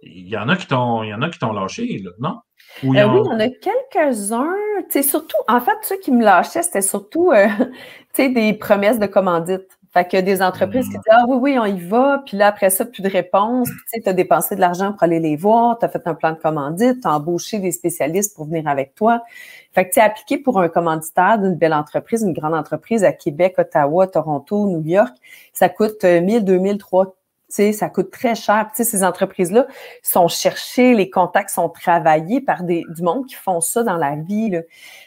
il y en a qui t'ont, il y en a qui t'ont lâché, là, non? Euh, oui, il y en a quelques-uns. surtout, en fait, ceux qui me lâchaient, c'était surtout euh, des promesses de commandite. Fait que des entreprises qui mm. disent Ah oui, oui, on y va, puis là, après ça, plus de réponse. Tu as dépensé de l'argent pour aller les voir, tu as fait un plan de commandite, tu as embauché des spécialistes pour venir avec toi. Fait que tu appliqué pour un commanditaire d'une belle entreprise, une grande entreprise à Québec, Ottawa, Toronto, New York. Ça coûte 1000, 2000, 3000 ça coûte très cher. ces entreprises-là sont cherchées, les contacts sont travaillés par des, du monde qui font ça dans la vie. Là.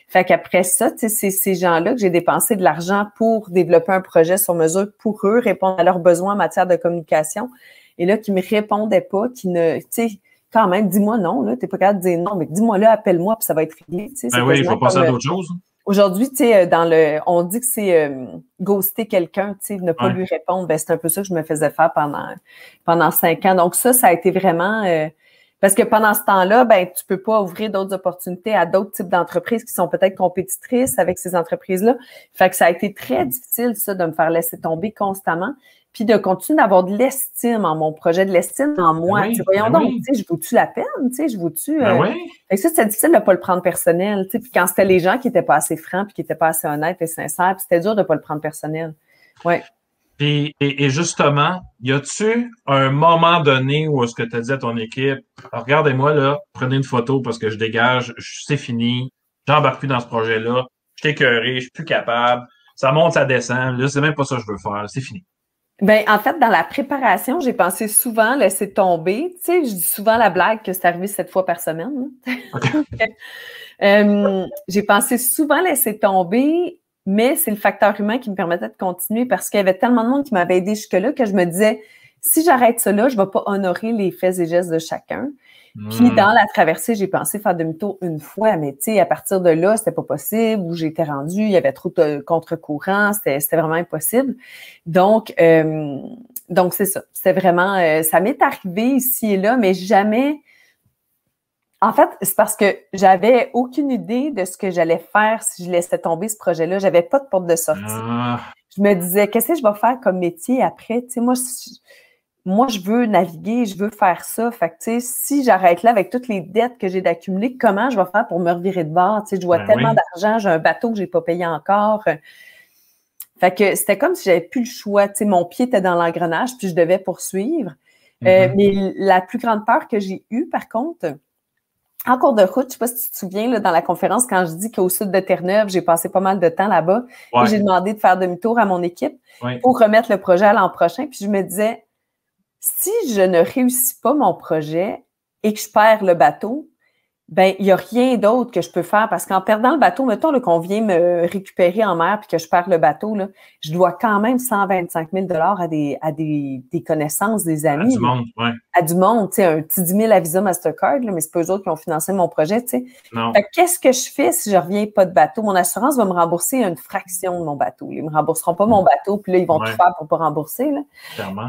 Fait qu'après ça, c'est ces gens-là que j'ai dépensé de l'argent pour développer un projet sur mesure pour eux, répondre à leurs besoins en matière de communication. Et là, qui me répondaient pas, qui ne, tu sais, quand même, dis-moi non, là, t'es pas capable de dire non, mais dis-moi là, appelle-moi, puis ça va être réglé. Ben oui, il faut passer à d'autres choses. Aujourd'hui, tu sais, euh, dans le, on dit que c'est euh, ghoster quelqu'un, tu sais, ne pas lui répondre. Ben, c'est un peu ça que je me faisais faire pendant pendant cinq ans. Donc ça, ça a été vraiment euh, parce que pendant ce temps-là, ben, tu peux pas ouvrir d'autres opportunités à d'autres types d'entreprises qui sont peut-être compétitrices avec ces entreprises-là. Fait que ça a été très difficile, ça, de me faire laisser tomber constamment puis de continuer d'avoir de l'estime en mon projet, de l'estime en moi. Ben voyons ben donc, tu sais, je vous-tu la peine, tu sais, je vous-tu... Ben euh... Fait ça, c'était difficile de ne pas le prendre personnel, tu sais, puis quand c'était les gens qui n'étaient pas assez francs, puis qui n'étaient pas assez honnêtes et sincères, puis c'était dur de ne pas le prendre personnel. Ouais. Puis, et, justement, y a-tu un moment donné où est-ce que tu as dit à ton équipe, regardez-moi là, prenez une photo parce que je dégage, c'est fini, j'embarque plus dans ce projet-là, je suis écœuré, je suis plus capable, ça monte, ça descend, là, c'est même pas ça que je veux faire, c'est fini. Ben, en fait, dans la préparation, j'ai pensé souvent laisser tomber. Tu sais, je dis souvent la blague que c'est arrivé sept fois par semaine. euh, j'ai pensé souvent laisser tomber, mais c'est le facteur humain qui me permettait de continuer parce qu'il y avait tellement de monde qui m'avait aidé jusque-là que je me disais, si j'arrête cela, je ne vais pas honorer les faits et gestes de chacun. Puis dans la traversée, j'ai pensé faire demi-tour une fois, mais tu sais, à partir de là, c'était pas possible, où j'étais rendue, il y avait trop de contre-courant, c'était vraiment impossible. Donc, euh, donc c'est ça. C'est vraiment, euh, ça m'est arrivé ici et là, mais jamais. En fait, c'est parce que j'avais aucune idée de ce que j'allais faire si je laissais tomber ce projet-là. J'avais pas de porte de sortie. Ah. Je me disais, qu'est-ce que je vais faire comme métier après? Tu sais, moi, moi, je veux naviguer, je veux faire ça. Fait que, si j'arrête là avec toutes les dettes que j'ai d'accumuler, comment je vais faire pour me revirer de bord? Tu sais, je vois ben tellement d'argent, j'ai un bateau que j'ai pas payé encore. Fait que c'était comme si j'avais plus le choix. Tu sais, mon pied était dans l'engrenage, puis je devais poursuivre. Euh, mm-hmm. mais la plus grande peur que j'ai eue, par contre, en cours de route, je sais pas si tu te souviens, là, dans la conférence, quand je dis qu'au sud de Terre-Neuve, j'ai passé pas mal de temps là-bas, et j'ai demandé de faire demi-tour à mon équipe pour remettre le projet à l'an prochain. Puis je me disais, si je ne réussis pas mon projet et que je perds le bateau, ben il n'y a rien d'autre que je peux faire parce qu'en perdant le bateau, mettons qu'on vient me récupérer en mer puis que je perds le bateau, là, je dois quand même 125 000 à des à des, des connaissances, des amis. À du monde, ouais. À du monde, tu sais, un petit 10 000 à Visa Mastercard, là, mais c'est pas eux autres qui ont financé mon projet, tu sais. Qu'est-ce que je fais si je reviens pas de bateau? Mon assurance va me rembourser une fraction de mon bateau. Ils me rembourseront pas mon bateau, puis là, ils vont tout faire pour pas rembourser, là.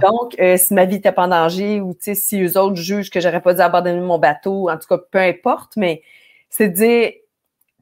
Donc, euh, si ma vie n'était pas en danger ou, tu sais, si eux autres jugent que j'aurais pas dû abandonner mon bateau, en tout cas, peu importe, mais c'est de dire,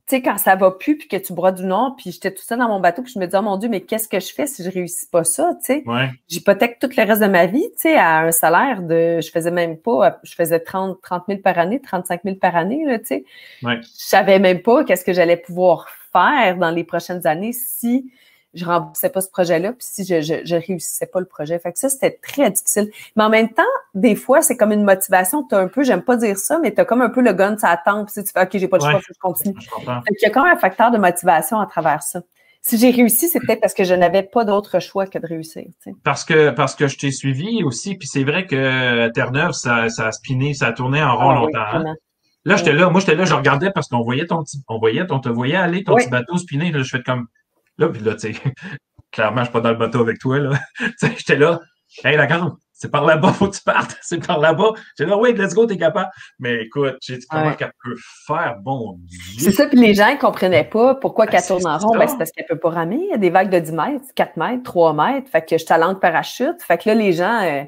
tu sais, quand ça va plus, puis que tu broies du nord, puis j'étais tout seul dans mon bateau, puis je me dis, oh mon Dieu, mais qu'est-ce que je fais si je réussis pas ça, tu sais? Ouais. J'hypothèque tout le reste de ma vie, tu sais, à un salaire de, je faisais même pas, je faisais 30, 30 000 par année, 35 000 par année, là, tu sais. Ouais. Je savais même pas qu'est-ce que j'allais pouvoir faire dans les prochaines années si je remboursais pas ce projet-là, puis si je, je, je, réussissais pas le projet. Fait que ça, c'était très difficile. Mais en même temps, des fois, c'est comme une motivation. Tu as un peu, j'aime pas dire ça, mais tu as comme un peu le gun, ça attend, puis tu fais OK, j'ai pas le choix, je continue. Il y a quand même un facteur de motivation à travers ça. Si j'ai réussi, c'est peut-être parce que je n'avais pas d'autre choix que de réussir. Parce que parce que je t'ai suivi aussi, puis c'est vrai que Terre-Neuve, ça, ça a spiné, ça a tourné en rond ah longtemps. Hein. Là, j'étais là, moi j'étais là, je regardais parce qu'on voyait ton petit, on voyait, on te voyait aller, ton petit bateau spinner. Là, je fais comme Là, puis là, tu sais, clairement, je suis pas dans le bateau avec toi, là. tu sais, j'étais là, hey, la grande, c'est par là-bas, faut que tu partes, c'est par là-bas. J'ai dit, oui, let's go, t'es capable. Mais écoute, j'ai dit, comment qu'elle peut faire, bon Dieu? C'est ça, puis les gens ne comprenaient pas pourquoi ben, qu'elle tourne en rond. Ben, c'est parce qu'elle peut pas ramer. Il y a des vagues de 10 mètres, 4 mètres, 3 mètres. Fait que je talente parachute. Fait que là, les gens, euh,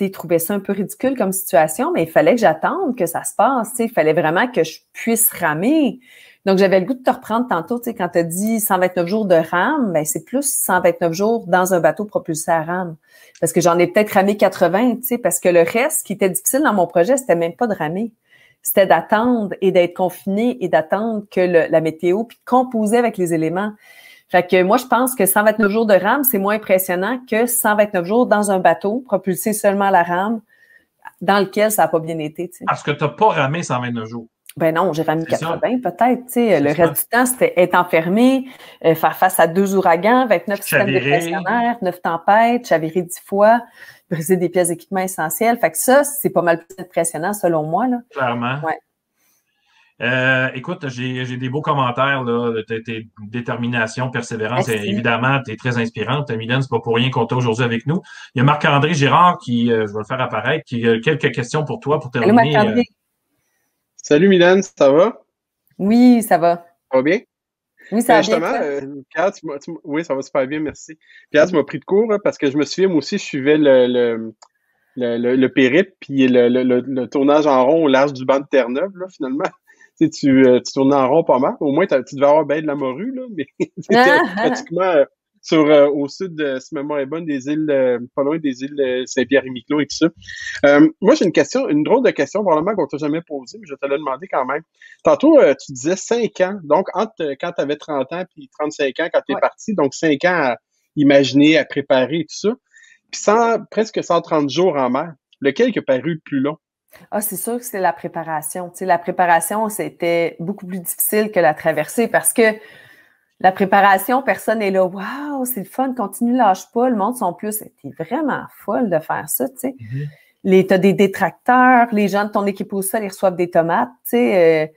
ils trouvaient ça un peu ridicule comme situation, mais il fallait que j'attende que ça se passe. Il fallait vraiment que je puisse ramer. Donc, j'avais le goût de te reprendre tantôt, tu sais, quand tu as dit 129 jours de rame, ben, c'est plus 129 jours dans un bateau propulsé à rame. Parce que j'en ai peut-être ramé 80, tu sais, parce que le reste qui était difficile dans mon projet, c'était même pas de ramer. C'était d'attendre et d'être confiné et d'attendre que la météo, puis composer avec les éléments. Fait que moi, je pense que 129 jours de rame, c'est moins impressionnant que 129 jours dans un bateau propulsé seulement à la rame, dans lequel ça n'a pas bien été. Tu. Parce que tu n'as pas ramé 129 jours. Ben non, j'ai ramené 80 peut-être. Le reste du temps, c'était être enfermé, euh, faire face à deux ouragans, 29 systèmes dépressionnaires, 9 tempêtes, chavirer 10 fois, briser des pièces d'équipement essentielles. Fait que ça, c'est pas mal plus impressionnant selon moi. Là. Clairement. Ouais. Euh, écoute, j'ai des beaux commentaires là, de tes, détermination, persévérance. évidemment, tu es très inspirante. Mylène, c'est pas pour rien qu'on t'a aujourd'hui avec nous. Il y a Marc-André Girard qui, euh, je vais le faire apparaître, qui a quelques questions pour toi pour terminer. Allô, Salut Mylène, ça va? Oui, ça va. Ça va bien? Oui, ça va justement, bien. Euh, Pierre, oui, ça va super bien, merci. Pierre, tu m'as pris de court hein, parce que je me souviens, moi aussi, je suivais le, le, le, le périple puis le, le, tournage en rond au large du banc de Terre-Neuve, là, finalement. Tu, tu, euh, tu tournais en rond pas mal. Au moins, tu devais avoir bien de la morue, là, mais c'était ah, ah. pratiquement euh, sur euh, au sud, de, si ma mémoire est bonne, des îles, euh, pas loin des îles euh, Saint-Pierre et Miquelon et tout ça. moi, j'ai une question, une drôle de question, probablement qu'on t'a jamais posée, mais je te la demander quand même. Tantôt, tu disais 5 ans. Donc, entre quand tu avais 30 ans puis 35 ans quand tu es parti, donc 5 ans à imaginer, à préparer et tout ça. Puis presque 130 jours en mer. Lequel qui a paru le plus long? Ah, c'est sûr que c'est la préparation. Tu sais, la préparation, c'était beaucoup plus difficile que la traversée parce que La préparation, personne n'est là. Waouh, c'est le fun, continue, lâche pas. Le monde sont plus. T'es vraiment folle de faire ça, tu sais. Les, t'as des détracteurs, les gens de ton équipe au sol, ils reçoivent des tomates, tu sais. euh,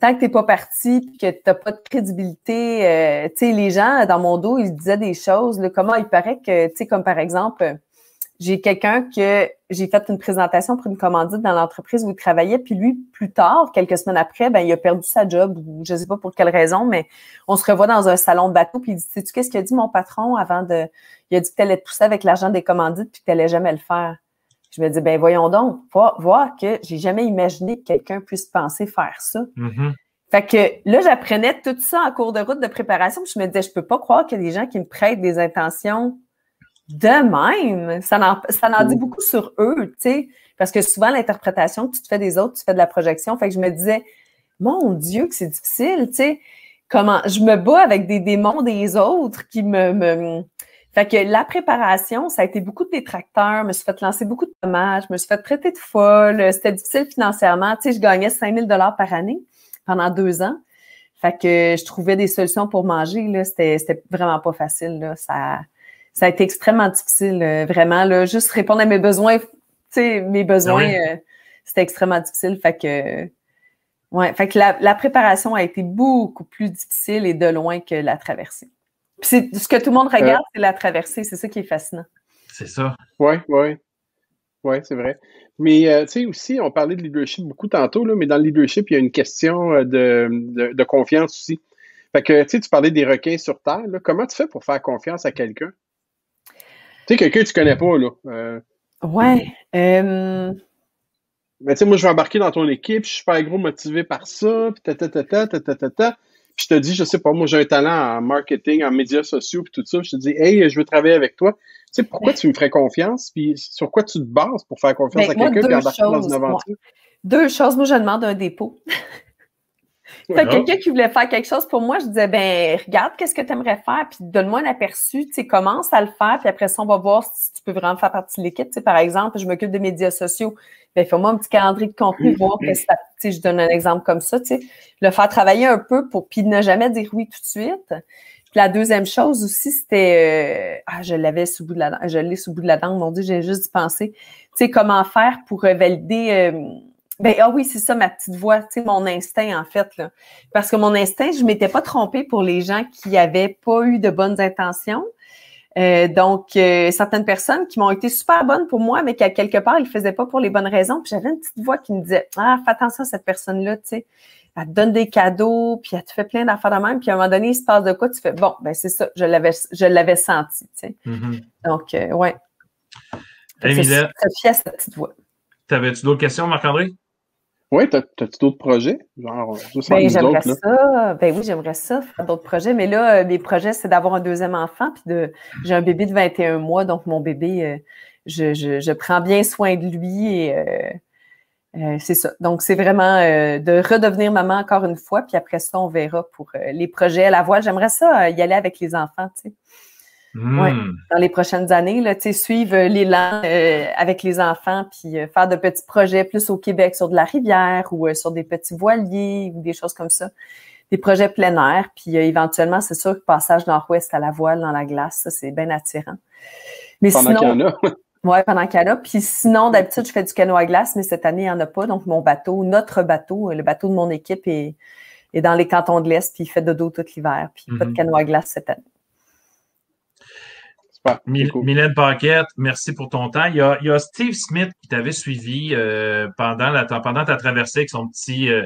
tant que t'es pas parti puis que t'as pas de crédibilité, euh, tu sais, les gens dans mon dos, ils disaient des choses, là, comment il paraît que, tu sais, comme par exemple, j'ai quelqu'un que j'ai fait une présentation pour une commandite dans l'entreprise où il travaillait, puis lui, plus tard, quelques semaines après, ben, il a perdu sa job, ou je sais pas pour quelle raison, mais on se revoit dans un salon de bateau, puis il dit, sais-tu qu'est-ce qu'il a dit mon patron avant de, il a dit que t'allais te pousser avec l'argent des commandites, puis que t'allais jamais le faire. Je me dis, ben, voyons donc, voir, voir que j'ai jamais imaginé que quelqu'un puisse penser faire ça. Mhm. Fait que là, j'apprenais tout ça en cours de route de préparation. Puis je me disais, je peux pas croire qu'il y a des gens qui me prêtent des intentions de même. Ça en, ça en dit beaucoup sur eux, tu sais. Parce que souvent, l'interprétation que tu te fais des autres, tu fais de la projection. Fait que je me disais, mon Dieu, que c'est difficile, tu sais. Comment je me bats avec des démons des autres qui me, me. Fait que la préparation, ça a été beaucoup de détracteurs. Je me suis fait lancer beaucoup de dommages. Je me suis fait traiter de folle. C'était difficile financièrement. Tu sais, je gagnais 5000 dollars par année pendant deux ans. Fait que je trouvais des solutions pour manger. Là, c'était, c'était vraiment pas facile. Là. Ça, ça a été extrêmement difficile, euh, vraiment. Là, juste répondre à mes besoins, tu sais, mes besoins, euh, c'était extrêmement difficile. Fait que, ouais, fait que la, la préparation a été beaucoup plus difficile et de loin que la traversée. Puis c'est ce que tout le monde regarde, c'est la traversée. C'est ça qui est fascinant. C'est ça. Oui, oui. Oui, c'est vrai. Mais euh, tu sais aussi, on parlait de leadership beaucoup tantôt, là, mais dans le leadership, il y a une question euh, de, de, de confiance aussi. Fait que tu sais, tu parlais des requins sur Terre. Là. Comment tu fais pour faire confiance à quelqu'un? Tu sais, quelqu'un que tu connais pas, là. Euh, Ouais. euh, mais tu sais, moi, je vais embarquer dans ton équipe, je suis super gros motivé par ça, puis ta ta ta ta ta ta ta ta. Puis je te dis, je sais pas, moi, j'ai un talent en marketing, en médias sociaux, puis tout ça. Je te dis, hey, je veux travailler avec toi. Tu sais, pourquoi tu me ferais confiance? Puis sur quoi tu te bases pour faire confiance Ben, à quelqu'un puis embarquer dans une aventure? deux choses. Moi, je demande un dépôt. Fait quelqu'un qui voulait faire quelque chose pour moi, je disais, ben, regarde, qu'est-ce que tu aimerais faire, puis donne-moi un aperçu, tu sais, commence à le faire, puis après ça, on va voir si tu peux vraiment faire partie de l'équipe. Tu sais, par exemple, je m'occupe des médias sociaux, ben, fais-moi un petit calendrier de contenu, voir que ça, tu sais, je donne un exemple comme ça, tu sais, le faire travailler un peu pour, puis ne jamais dire oui tout de suite. Puis la deuxième chose aussi, c'était, euh, ah, je l'avais sous le bout de la dent, je l'ai sous le bout de la dent, mon Dieu, j'ai juste d'y penser. Tu sais, comment faire pour euh, valider, euh, ben, ah oui, c'est ça, ma petite voix, tu sais, mon instinct, en fait, là. Parce que mon instinct, je m'étais pas trompée pour les gens qui avaient pas eu de bonnes intentions. Euh, donc, euh, certaines personnes qui m'ont été super bonnes pour moi, mais qu'à quelque part, ils le faisaient pas pour les bonnes raisons. Puis j'avais une petite voix qui me disait, ah, fais attention à cette personne-là, tu sais. Elle te donne des cadeaux, puis elle te fait plein d'affaires de même, puis à un moment donné, il se passe de quoi, tu fais, bon, ben c'est ça, je l'avais, je l'avais senti, tu sais. Mhm. Donc, euh, ouais. Hey, ça à cette petite voix. t'avais-tu d'autres questions, Marc-André? Oui, t'as- t'as-tu d'autres projets? Genre, juste entre Ben, j'aimerais ça. Ben oui, j'aimerais ça, faire d'autres projets. Mais là, euh, mes projets, c'est d'avoir un deuxième enfant. Puis de, j'ai un bébé de 21 mois, donc mon bébé, euh, je, je, je prends bien soin de lui et euh, euh, c'est ça. Donc, c'est vraiment euh, de redevenir maman encore une fois. Puis après ça, on verra pour euh, les projets à la voile. J'aimerais ça euh, y aller avec les enfants, tu sais, Hmm. Ouais. dans les prochaines années, là, tu sais, suivre euh, l'élan euh, avec les enfants, puis euh, faire de petits projets plus au Québec sur de la rivière ou euh, sur des petits voiliers ou des choses comme ça. Des projets plein air, puis euh, éventuellement, c'est sûr que passage nord-ouest à la voile dans la glace, ça, c'est bien attirant. Mais Pendant sinon, qu'il y en a. Ouais, pendant qu'il y en a. Puis sinon, d'habitude, je fais du canot à glace, mais cette année, il n'y en a pas. Donc, mon bateau, notre bateau, le bateau de mon équipe est, est dans les cantons de l'Est, puis il fait de dos tout l'hiver. Puis pas de Mhm. canot à glace cette année. Super. Mylène Paquette, merci pour ton temps. Il y a, il y a Steve Smith qui t'avait suivi euh, pendant, la, pendant ta traversée avec son petit, euh,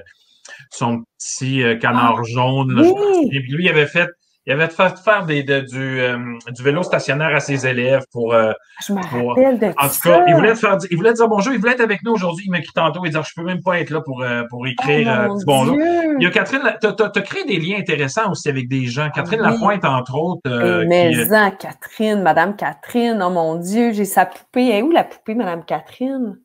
son petit euh, canard jaune. là, je oui! pense. Et puis lui, il avait fait, il avait fait faire des, de- du, euh, du vélo stationnaire à ses élèves pour. euh, Je me Pour- rappelle de en tout cas, il voulait, faire, dire- il voulait dire bonjour, il voulait être avec nous aujourd'hui. Il m'a écrit tantôt, il dit Je peux même pas être là pour, euh, pour écrire Oh, mon. Dieu! Il y a Catherine, tu as, créé des liens intéressants aussi avec des gens. Catherine oui. Lapointe, entre autres. euh, qui, mais en, Catherine, Madame Catherine, oh mon Dieu, j'ai sa poupée. Elle est où la poupée, Madame Catherine?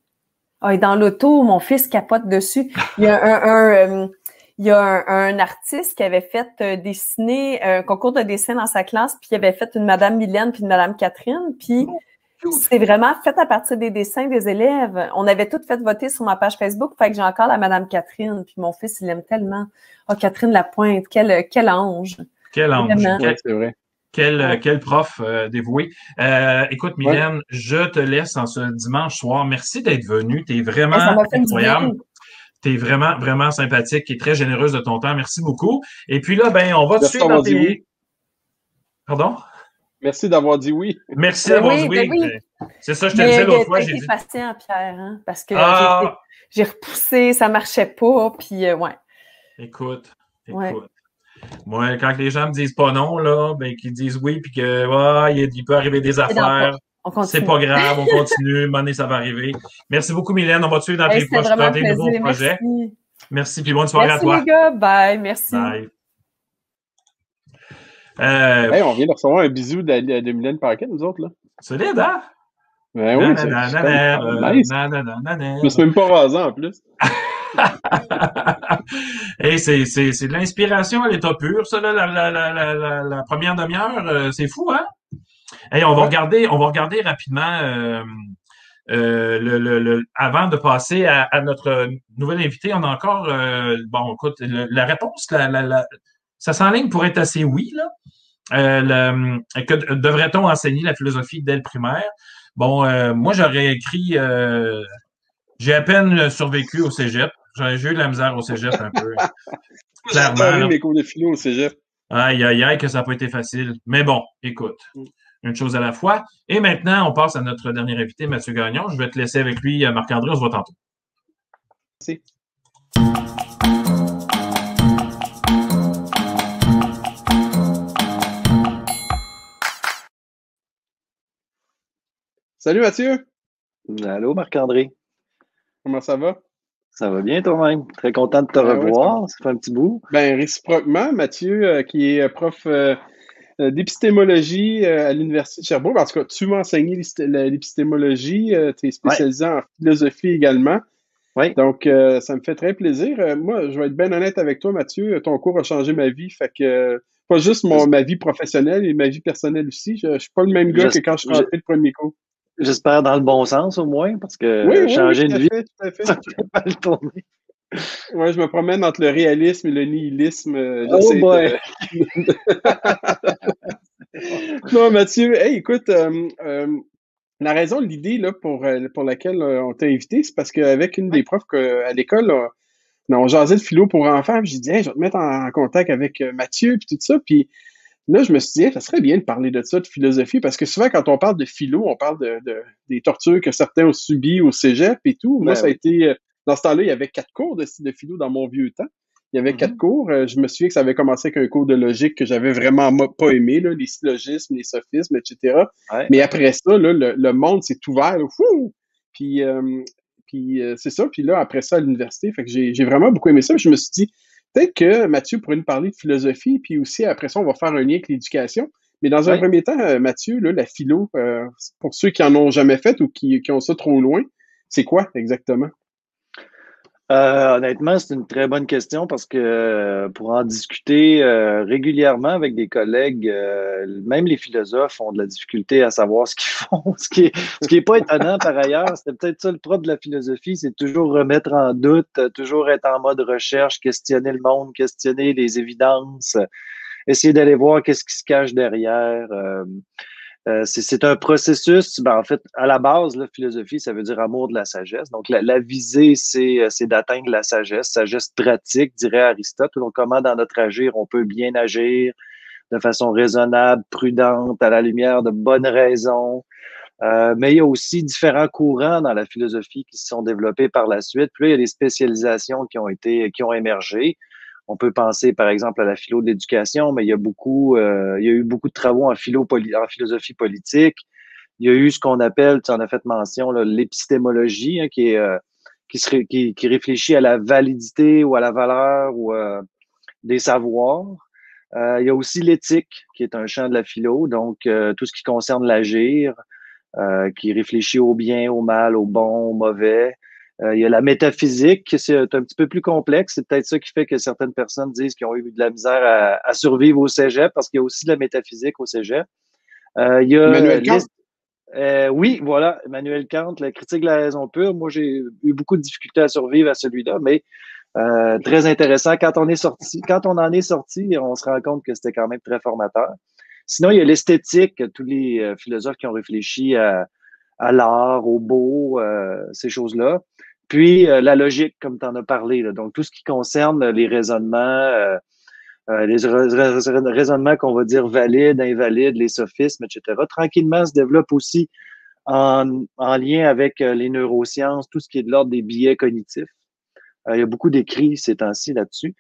Ah, elle est dans l'auto, mon fils capote dessus. Il y a un, un, il y a un, un artiste qui avait fait euh, dessiner un concours de dessin dans sa classe, puis il avait fait une Madame Mylène puis une Madame Catherine, puis c'est vraiment fait à partir des dessins des élèves. On avait tout fait voter sur ma page Facebook, fait que j'ai encore la Madame Catherine, puis mon fils, il aime tellement. Oh, Catherine Lapointe, quel, quel ange. Quel ange. Quel, c'est vrai. Quel, quel prof euh, dévoué. Euh, écoute, Mylène, je te laisse en ce dimanche soir. Merci d'être venue. Tu es vraiment incroyable. Tu es vraiment, vraiment sympathique et très généreuse de ton temps. Merci beaucoup. Et puis là, ben, on va te suivre dans tes... Oui. Pardon? Merci d'avoir dit oui. Merci d'avoir dit oui. oui. C'est ça, je te Mais, disais l'autre fois. J'ai dit... patient, Pierre, hein, parce que ah. j'ai repoussé, ça marchait pas, puis euh, ouais. Écoute, écoute. Ouais. Moi, quand les gens me disent pas non, là, ben, qu'ils disent oui, puis que ouais, il, peut arriver des affaires. C'est pas grave, on continue, monnaie, ça va arriver. Merci beaucoup, Mylène. On va te suivre dans hey, tes, proches, dans tes nouveaux Merci. projets. Merci, puis bonne soirée Merci, à toi. les gars. Bye. Merci. Bye. Euh, hey, on vient de recevoir un bisou de, de, de Mylène Paquet, nous autres, là. Solide, hein? Ben oui, c'est nice. Je me suis même pas rasé en plus. hey, c'est, c'est, c'est de l'inspiration à l'état pur, ça, là, la, la, la, la, la première demi-heure. Euh, c'est fou, hein? Hey, on va regarder, on va regarder rapidement euh, euh, le, le, le, avant de passer à, à, notre nouvelle invité. On a encore euh, bon, écoute, la réponse, la, la, ça s'enligne pour être assez oui, là. Que devrait-on enseigner la philosophie dès le primaire? Bon, moi, j'aurais écrit j'ai à peine survécu au cégep. J'ai eu de la misère au cégep un peu. Clairement. J'ai mes cours de philo au cégep. Aïe, aïe, aïe, que ça n'a pas été facile. Mais bon, écoute, une chose à la fois. Et maintenant, on passe à notre dernier invité, Mathieu Gagnon. Je vais te laisser avec lui, Marc-André. On se voit tantôt. Merci. Salut Mathieu. Allô Marc-André. Comment ça va? Ça va bien toi-même? Très content de te ben revoir. Ça fait un petit bout. Ben, réciproquement, Mathieu, euh, qui est prof euh, d'épistémologie euh, à l'Université de Sherbrooke. En tout cas, tu m'as enseigné l'épistémologie. tu es spécialisé ouais. en philosophie également. Oui. Donc, ça me fait très plaisir. moi, je vais être bien honnête avec toi, Mathieu. Ton cours a changé ma vie. Fait que pas juste mon, ma vie professionnelle et ma vie personnelle aussi. Je, je suis pas le même gars que quand je suis rentré le premier cours. J'espère dans le bon sens au moins, parce que oui, changer oui, de vie, fait, tout à fait. ça fait mal tourner. Ouais, je me promène entre le réalisme et le nihilisme. Oh boy! De... non, Mathieu, hey, écoute, euh, euh, la raison, l'idée là, pour, pour laquelle on t'a invité, c'est parce qu'avec une des profs que, à l'école, on, on jasait de philo pour enfants, puis j'ai dit, hey, je vais te mettre en, en contact avec Mathieu, puis tout ça, puis Là, je me suis dit, ça serait bien de parler de ça, de philosophie, parce que souvent, quand on parle de philo, on parle de, de des tortures que certains ont subies au cégep et tout. Moi, Ben ça a été, dans ce temps-là, il y avait quatre cours de, de philo dans mon vieux temps. Il y avait Mhm. quatre cours. Euh, Je me souviens que ça avait commencé avec un cours de logique que j'avais vraiment pas aimé, là, les syllogismes, les sophismes, etc. Ouais. Mais après ça, là, le, le monde s'est ouvert. là, fou! Puis, euh, puis euh, c'est ça. Puis là, après ça, à l'université, fait que j'ai vraiment beaucoup aimé ça. Puis je me suis dit, peut-être que Mathieu pourrait nous parler de philosophie, puis aussi après ça, on va faire un lien avec l'éducation. Mais dans un Ouais. premier temps, Mathieu, là, la philo, euh, pour ceux qui en ont jamais fait ou qui, qui ont ça trop loin, c'est quoi exactement? Euh, honnêtement, c'est une très bonne question parce que euh, pour en discuter euh, régulièrement avec des collègues, même les philosophes ont de la difficulté à savoir ce qu'ils font, ce qui est, pas étonnant par ailleurs. C'était peut-être ça le propre de la philosophie, c'est toujours remettre en doute, toujours être en mode recherche, questionner le monde, questionner les évidences, essayer d'aller voir qu'est-ce qui se cache derrière. Euh, c'est un processus, ben, en fait, à la base, la philosophie, ça veut dire amour de la sagesse. Donc, la, la visée, c'est euh, c'est d'atteindre la sagesse, sagesse pratique, dirait Aristote. Donc, comment dans notre agir, on peut bien agir de façon raisonnable, prudente, à la lumière de bonnes raisons. Euh, mais il y a aussi différents courants dans la philosophie qui se sont développés par la suite. Puis là, il y a des spécialisations qui ont été, qui ont émergé. On peut penser, par exemple, à la philo de l'éducation, mais il y a beaucoup, euh, il y a eu beaucoup de travaux en, philo en philosophie politique. Il y a eu ce qu'on appelle, tu en as fait mention, l'épistémologie, hein, euh, qui, qui, réfléchit à la validité ou à la valeur euh, des savoirs. Il y a aussi l'éthique, qui est un champ de la philo, donc tout ce qui concerne l'agir, qui réfléchit au bien, au mal, au bon, au mauvais. Euh, il y a la métaphysique, c'est un petit peu plus complexe. C'est peut-être ça qui fait que certaines personnes disent qu'ils ont eu de la misère à, à survivre au cégep, parce qu'il y a aussi de la métaphysique au cégep. Euh, il y a Emmanuel Kant? Euh, oui, voilà, Emmanuel Kant, la critique de la raison pure. Moi, j'ai eu beaucoup de difficultés à survivre à celui-là, mais Euh, très intéressant. Quand on est sorti, quand on en est sorti, on se rend compte que c'était quand même très formateur. Sinon, il y a l'esthétique, tous les euh, philosophes qui ont réfléchi à, à l'art, au beau, euh, ces choses-là. Puis la logique, comme tu en as parlé. Là. Donc, tout ce qui concerne les raisonnements, les raisonnements qu'on va dire valides, invalides, les sophismes, etc. Tranquillement se développe aussi en, en lien avec les neurosciences, tout ce qui est de l'ordre des biais cognitifs. Euh, il y a beaucoup d'écrits ces temps-ci là-dessus.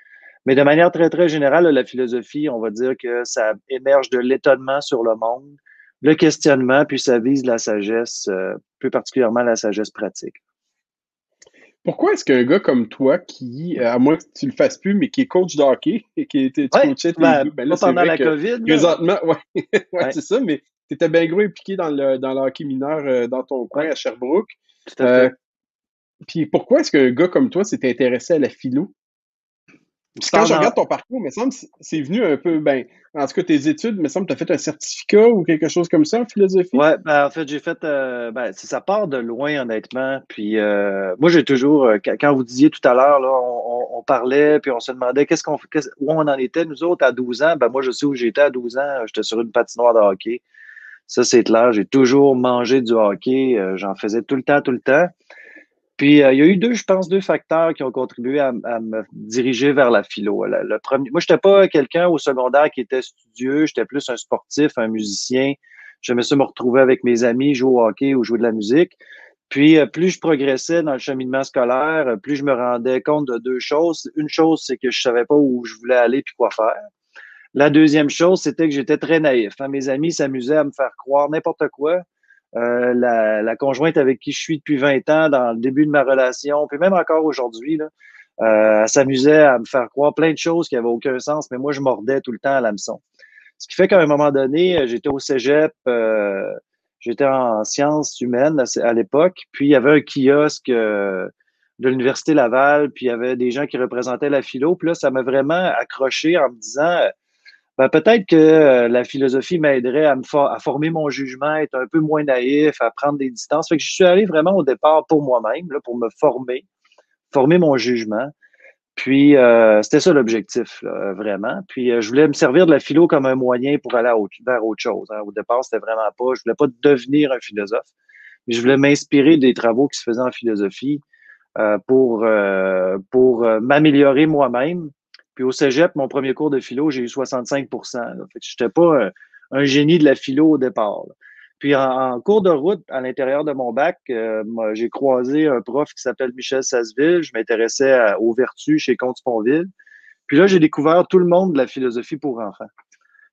Mais de manière très, très générale, la philosophie, on va dire que ça émerge de l'étonnement sur le monde, le questionnement, puis ça vise la sagesse, euh, plus particulièrement la sagesse pratique. Pourquoi est-ce qu'un gars comme toi, qui, euh, à moins que tu le fasses plus, mais qui est coach de hockey et qui était ouais, coachait ben, ben là, pendant la COVID. Présentement, ouais, ouais, c'est ça, mais tu étais bien gros impliqué dans le, dans le hockey mineur dans ton coin à Sherbrooke. Tout à fait. Puis pourquoi est-ce qu'un gars comme toi s'est intéressé à la philo? Quand je regarde ton parcours, il me semble c'est venu un peu, ben, en tout cas, tes études, il me semble que tu as fait un certificat ou quelque chose comme ça en philosophie. Oui, ben, en fait, j'ai fait, euh, ben, ça part de loin, honnêtement. Puis, euh, moi, j'ai toujours, euh, quand vous disiez tout à l'heure, là, on, parlait, puis on se demandait qu'est-ce qu'on, où on en était, nous autres, à 12 ans. Ben, moi, je sais où j'étais à 12 ans. J'étais sur une patinoire de hockey. Ça, c'est clair. J'ai toujours mangé du hockey. J'en faisais tout le temps, tout le temps. Puis, euh, il y a eu deux, je pense, deux facteurs qui ont contribué à, me diriger vers la philo. Le, premier, moi, je n'étais pas quelqu'un au secondaire qui était studieux, j'étais plus un sportif, un musicien. J'aimais ça me retrouver avec mes amis, jouer au hockey ou jouer de la musique. Puis, euh, plus je progressais dans le cheminement scolaire, euh, plus je me rendais compte de deux choses. Une chose, c'est que je savais pas où je voulais aller puis quoi faire. La deuxième chose, c'était que j'étais très naïf. Hein. Mes amis s'amusaient à me faire croire n'importe quoi. Euh, la, conjointe avec qui je suis depuis 20 ans dans le début de ma relation, puis même encore aujourd'hui, là, euh, elle s'amusait à me faire croire plein de choses qui n'avaient aucun sens, mais moi, je mordais tout le temps à l'hameçon. Ce qui fait qu'à un moment donné, euh, j'étais au cégep, euh, j'étais en sciences humaines à, l'époque, puis il y avait un kiosque de l'Université Laval, puis il y avait des gens qui représentaient la philo, puis là, ça m'a vraiment accroché en me disant ben, peut-être que euh, la philosophie m'aiderait à me à former mon jugement, être un peu moins naïf, à prendre des distances. Fait je suis allé vraiment au départ pour moi-même, pour me former, former mon jugement. Puis euh, c'était ça l'objectif, vraiment. Puis euh, je voulais me servir de la philo comme un moyen pour aller vers autre chose. Hein. Au départ, c'était vraiment pas. Je voulais pas devenir un philosophe, mais je voulais m'inspirer des travaux qui se faisaient en philosophie pour pour m'améliorer moi-même, puis au cégep, mon premier cours de philo, j'ai eu 65% Je n'étais pas un, génie de la philo au départ. Puis en, cours de route, à l'intérieur de mon bac, euh, j'ai croisé un prof qui s'appelle Michel Sasseville. Je m'intéressais aux vertus chez Comte-Sponville. Puis là, j'ai découvert tout le monde de la philosophie pour enfants.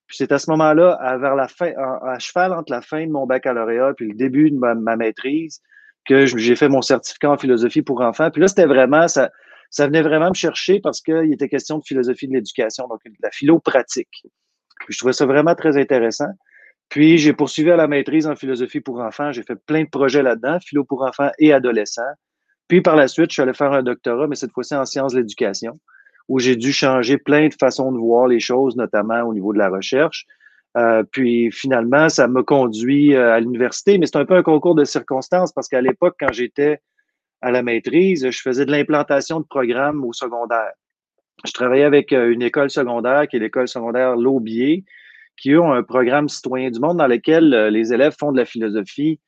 Puis c'est à ce moment-là, à, la fin, à, cheval entre la fin de mon baccalauréat puis le début de ma, ma maîtrise, que j'ai fait mon certificat en philosophie pour enfants. Puis là, c'était vraiment, ça, ça venait vraiment me chercher parce qu'il était question de philosophie de l'éducation, donc de la philo pratique. je trouvais ça vraiment très intéressant. Puis j'ai poursuivi à la maîtrise en philosophie pour enfants. J'ai fait plein de projets là-dedans, philo pour enfants et adolescents. Puis par la suite, je suis allé faire un doctorat, mais cette fois-ci en sciences de l'éducation, où j'ai dû changer plein de façons de voir les choses, notamment au niveau de la recherche. Euh, puis finalement, ça m'a conduit euh, à l'université, mais c'est un peu un concours de circonstances parce qu'à l'époque, quand j'étais à la maîtrise, je faisais de l'implantation de programmes au secondaire. Je travaillais avec euh, une école secondaire qui est l'école secondaire Laubier, qui ont un programme citoyen du monde dans lequel euh, les élèves font de la philosophie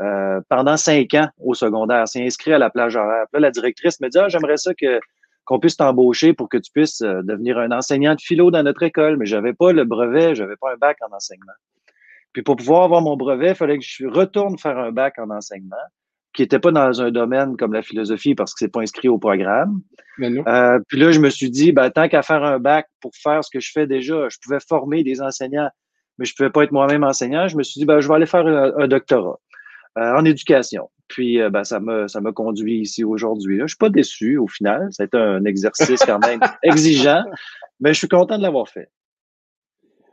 euh, pendant cinq ans au secondaire. C'est inscrit à la plage horaire. Là, la directrice me dit ah, j'aimerais ça que qu'on puisse t'embaucher pour que tu puisses devenir un enseignant de philo dans notre école, mais j'avais pas le brevet, j'avais pas un bac en enseignement. Puis pour pouvoir avoir mon brevet, il fallait que je retourne faire un bac en enseignement qui n'était pas dans un domaine comme la philosophie parce que c'est pas inscrit au programme. Euh, puis là, je me suis dit, ben, tant qu'à faire un bac pour faire ce que je fais déjà, je pouvais former des enseignants, mais je pouvais pas être moi-même enseignant. Je me suis dit, ben, je vais aller faire un, doctorat euh, en éducation. Puis euh, ben, ça me ça me conduit ici aujourd'hui. Je suis pas déçu au final. Ça a été un exercice quand même exigeant, mais je suis content de l'avoir fait.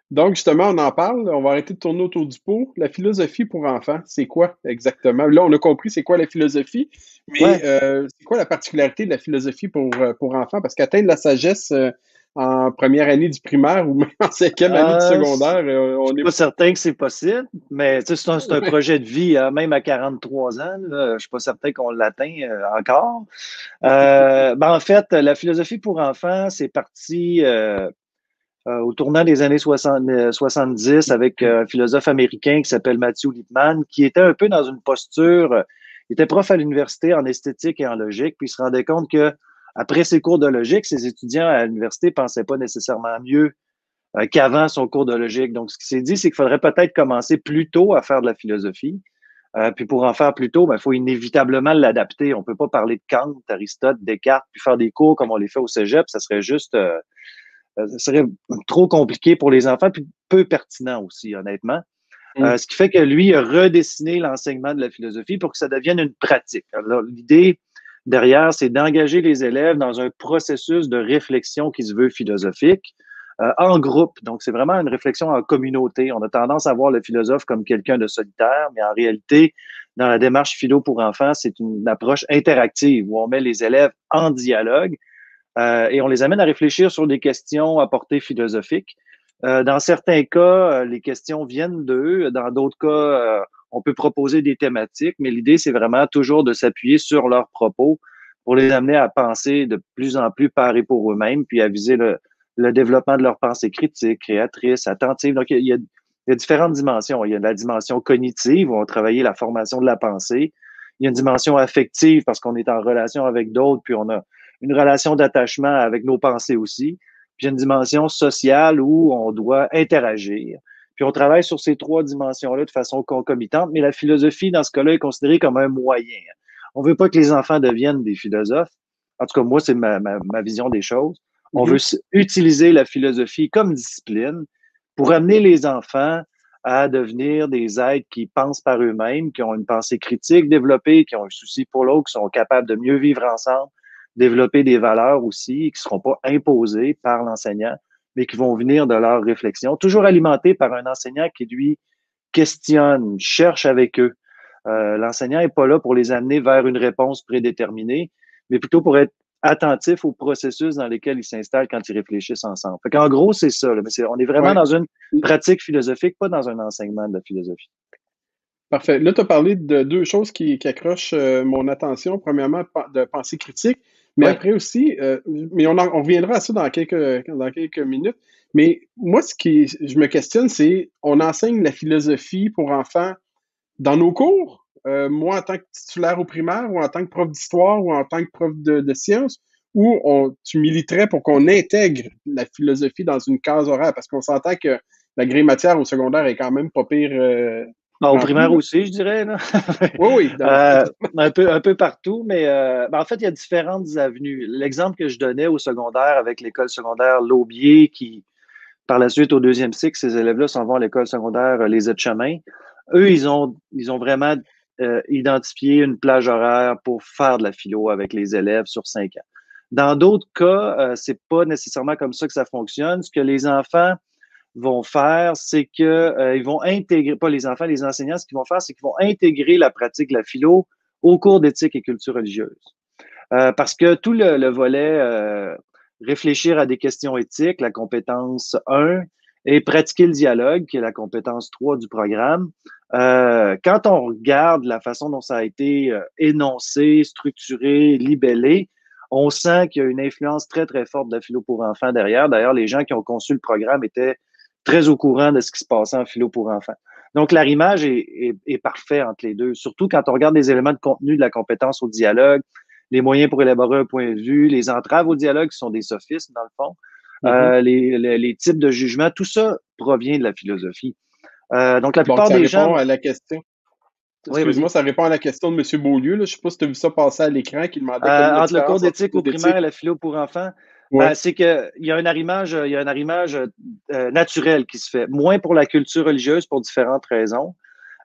Donc, justement, on en parle. On va arrêter de tourner autour du pot. La philosophie pour enfants, c'est quoi exactement? Là, on a compris c'est quoi la philosophie, mais euh, c'est quoi la particularité de la philosophie pour, euh, pour enfants? Parce qu'atteindre la sagesse, euh, en première année du primaire ou même en cinquième année du secondaire. On n'est pas certain que c'est possible, mais c'est un, un, projet de vie, hein, même à 43 ans. je ne suis pas certain qu'on l'atteint encore. ben, en fait, la philosophie pour enfants, c'est parti au tournant des années 60, 70 avec un philosophe américain qui s'appelle Matthew Lipman, qui était un peu dans une posture, il était prof à l'université en esthétique et en logique, puis il se rendait compte que après ses cours de logique, ses étudiants à l'université pensaient pas nécessairement mieux euh, qu'avant son cours de logique. Donc, ce qu'il s'est dit, c'est qu'il faudrait peut-être commencer plus tôt à faire de la philosophie. Euh, puis pour en faire plus tôt, il ben, faut inévitablement l'adapter. On peut pas parler de Kant, Aristote, Descartes, puis faire des cours comme on les fait au cégep. Ça serait juste, euh, ça serait trop compliqué pour les enfants, puis peu pertinent aussi, honnêtement. Mm. ce qui fait que lui a redessiné l'enseignement de la philosophie pour que ça devienne une pratique. Alors, l'idée, derrière, c'est d'engager les élèves dans un processus de réflexion qui se veut philosophique euh, en groupe. Donc, c'est vraiment une réflexion en communauté. On a tendance à voir le philosophe comme quelqu'un de solitaire, mais en réalité, dans la démarche philo pour enfants, c'est une approche interactive où on met les élèves en dialogue euh, et on les amène à réfléchir sur des questions à portée philosophique. Euh, dans certains cas, les questions viennent d'eux. Dans d'autres cas, on peut proposer des thématiques, mais l'idée, c'est vraiment toujours de s'appuyer sur leurs propos pour les amener à penser de plus en plus par et pour eux-mêmes, puis à viser le, développement de leur pensée critique, créatrice, attentive. Donc, il y, a, différentes dimensions. Il y a la dimension cognitive, où on travaille la formation de la pensée. Il y a une dimension affective, parce qu'on est en relation avec d'autres, puis on a une relation d'attachement avec nos pensées aussi. Puis il y a une dimension sociale où on doit interagir. Puis on travaille sur ces trois dimensions-là de façon concomitante, mais la philosophie, dans ce cas-là, est considérée comme un moyen. On veut pas que les enfants deviennent des philosophes. En tout cas, moi, c'est ma, vision des choses. On mhm. veut utiliser la philosophie comme discipline pour amener les enfants à devenir des êtres qui pensent par eux-mêmes, qui ont une pensée critique développée, qui ont un souci pour l'autre, qui sont capables de mieux vivre ensemble, développer des valeurs aussi, qui ne seront pas imposées par l'enseignant, mais qui vont venir de leur réflexion, toujours alimentés par un enseignant qui, lui, questionne, cherche avec eux. Euh, l'enseignant n'est pas là pour les amener vers une réponse prédéterminée, mais plutôt pour être attentif au processus dans lesquels ils s'installent quand ils réfléchissent ensemble. en gros, c'est ça. mais on est vraiment dans une pratique philosophique, pas dans un enseignement de la philosophie. Parfait. Là, tu as parlé de deux choses qui, accrochent euh, mon attention. Premièrement, de pensée critique, mais après aussi, euh, mais on, on, reviendra à ça dans quelques, dans quelques minutes. Mais moi, ce qui je me questionne, c'est on enseigne la philosophie pour enfants dans nos cours. Euh, moi, en tant que titulaire au primaire, ou en tant que prof d'histoire, ou en tant que prof de, de sciences, ou on, tu militerais pour qu'on intègre la philosophie dans une case horaire, parce qu'on s'entend que la grille matière au secondaire est quand même pas pire euh, au primaire aussi, je dirais. oui, oui. Euh, un, peu, un peu partout, mais euh, ben, en fait, il y a différentes avenues. L'exemple que je donnais au secondaire avec l'école secondaire Laubier, qui, par la suite, au deuxième cycle, ces élèves-là s'en vont à l'école secondaire euh, Les Aides-Chemins. Eux, ils ont, ils ont vraiment identifié une plage horaire pour faire de la philo avec les élèves sur cinq ans. Dans d'autres cas, c'est pas nécessairement comme ça que ça fonctionne. Ce que les enfants vont faire, c'est qu'ils euh, vont intégrer, pas les enfants, les enseignants, ce qu'ils vont faire, c'est qu'ils vont intégrer la pratique de la philo au cours d'éthique et culture religieuse. Euh, parce que tout le, volet euh, réfléchir à des questions éthiques, la compétence 1, et pratiquer le dialogue, qui est la compétence 3 du programme, quand on regarde la façon dont ça a été énoncé, structuré, libellé, on sent qu'il y a une influence très, très forte de la philo pour enfants derrière. D'ailleurs, les gens qui ont conçu le programme étaient très au courant de ce qui se passait en philo pour enfants. Donc, l'arrimage est, est, parfait entre les deux, surtout quand on regarde les éléments de contenu de la compétence au dialogue, les moyens pour élaborer un point de vue, les entraves au dialogue qui sont des sophismes, dans le fond, mm-hmm. euh, les, types de jugement, tout ça provient de la philosophie. Euh, donc, la plupart des gens. à la question. Excuse-moi, ça répond à la question de M. Beaulieu. Là. Je ne sais pas si tu as vu ça passer à l'écran qui demandait. Euh, entre le cours d'éthique au primaire et la philo pour enfants, ben, c'est qu'il y a un arrimage, y a un arrimage euh, naturel qui se fait, moins pour la culture religieuse pour différentes raisons.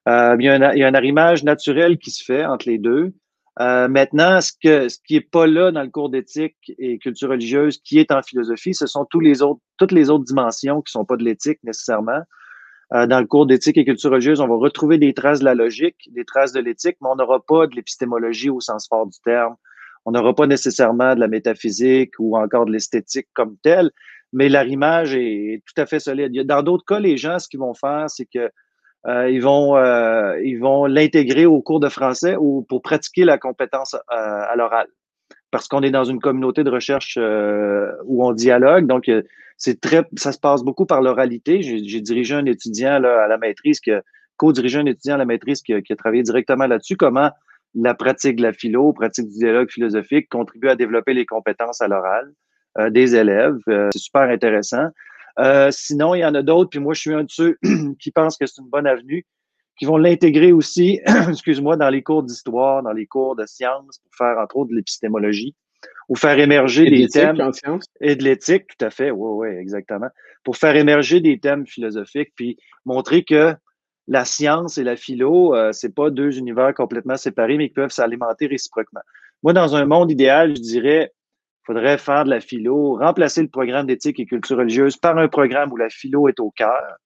Euh, il, y a un, arrimage naturel qui se fait entre les deux. Euh, maintenant, ce, qui est pas là dans le cours d'éthique et culture religieuse, qui est en philosophie, ce sont toutes les autres dimensions qui sont pas de l'éthique nécessairement. Euh, dans le cours d'éthique et culture religieuse, on va retrouver des traces de la logique, des traces de l'éthique, mais on n'aura pas de l'épistémologie au sens fort du terme on n'aura pas nécessairement de la métaphysique ou encore de l'esthétique comme telle, mais l'arrimage est, tout à fait solide. Dans d'autres cas, les gens, ce qu'ils vont faire, c'est que euh, ils vont euh, l'intégrer au cours de français ou pour pratiquer la compétence à l'oral. Parce qu'on est dans une communauté de recherche où on dialogue, donc c'est très, ça se passe beaucoup par l'oralité. J'ai dirigé un étudiant à la maîtrise co-dirigé un étudiant à la maîtrise qui a travaillé directement là-dessus. Comment la pratique de la philo, pratique du dialogue philosophique contribue à développer les compétences à l'oral euh, des élèves. Euh, c'est super intéressant. Euh, sinon, il y en a d'autres, puis moi, je suis un de ceux qui pensent que c'est une bonne avenue, qui vont l'intégrer aussi, excuse-moi, dans les cours d'histoire, dans les cours de sciences, pour faire, entre autres, de l'épistémologie, ou faire émerger des thèmes. Et de l'éthique, tout à fait, oui, oui, exactement. Pour faire émerger des thèmes philosophiques, puis montrer que la science et la philo, euh, c'est pas deux univers complètement séparés, mais qui peuvent s'alimenter réciproquement. Moi, dans un monde idéal, je dirais, faudrait faire de la philo, remplacer le programme d'éthique et culture religieuse par un programme où la philo est au cœur,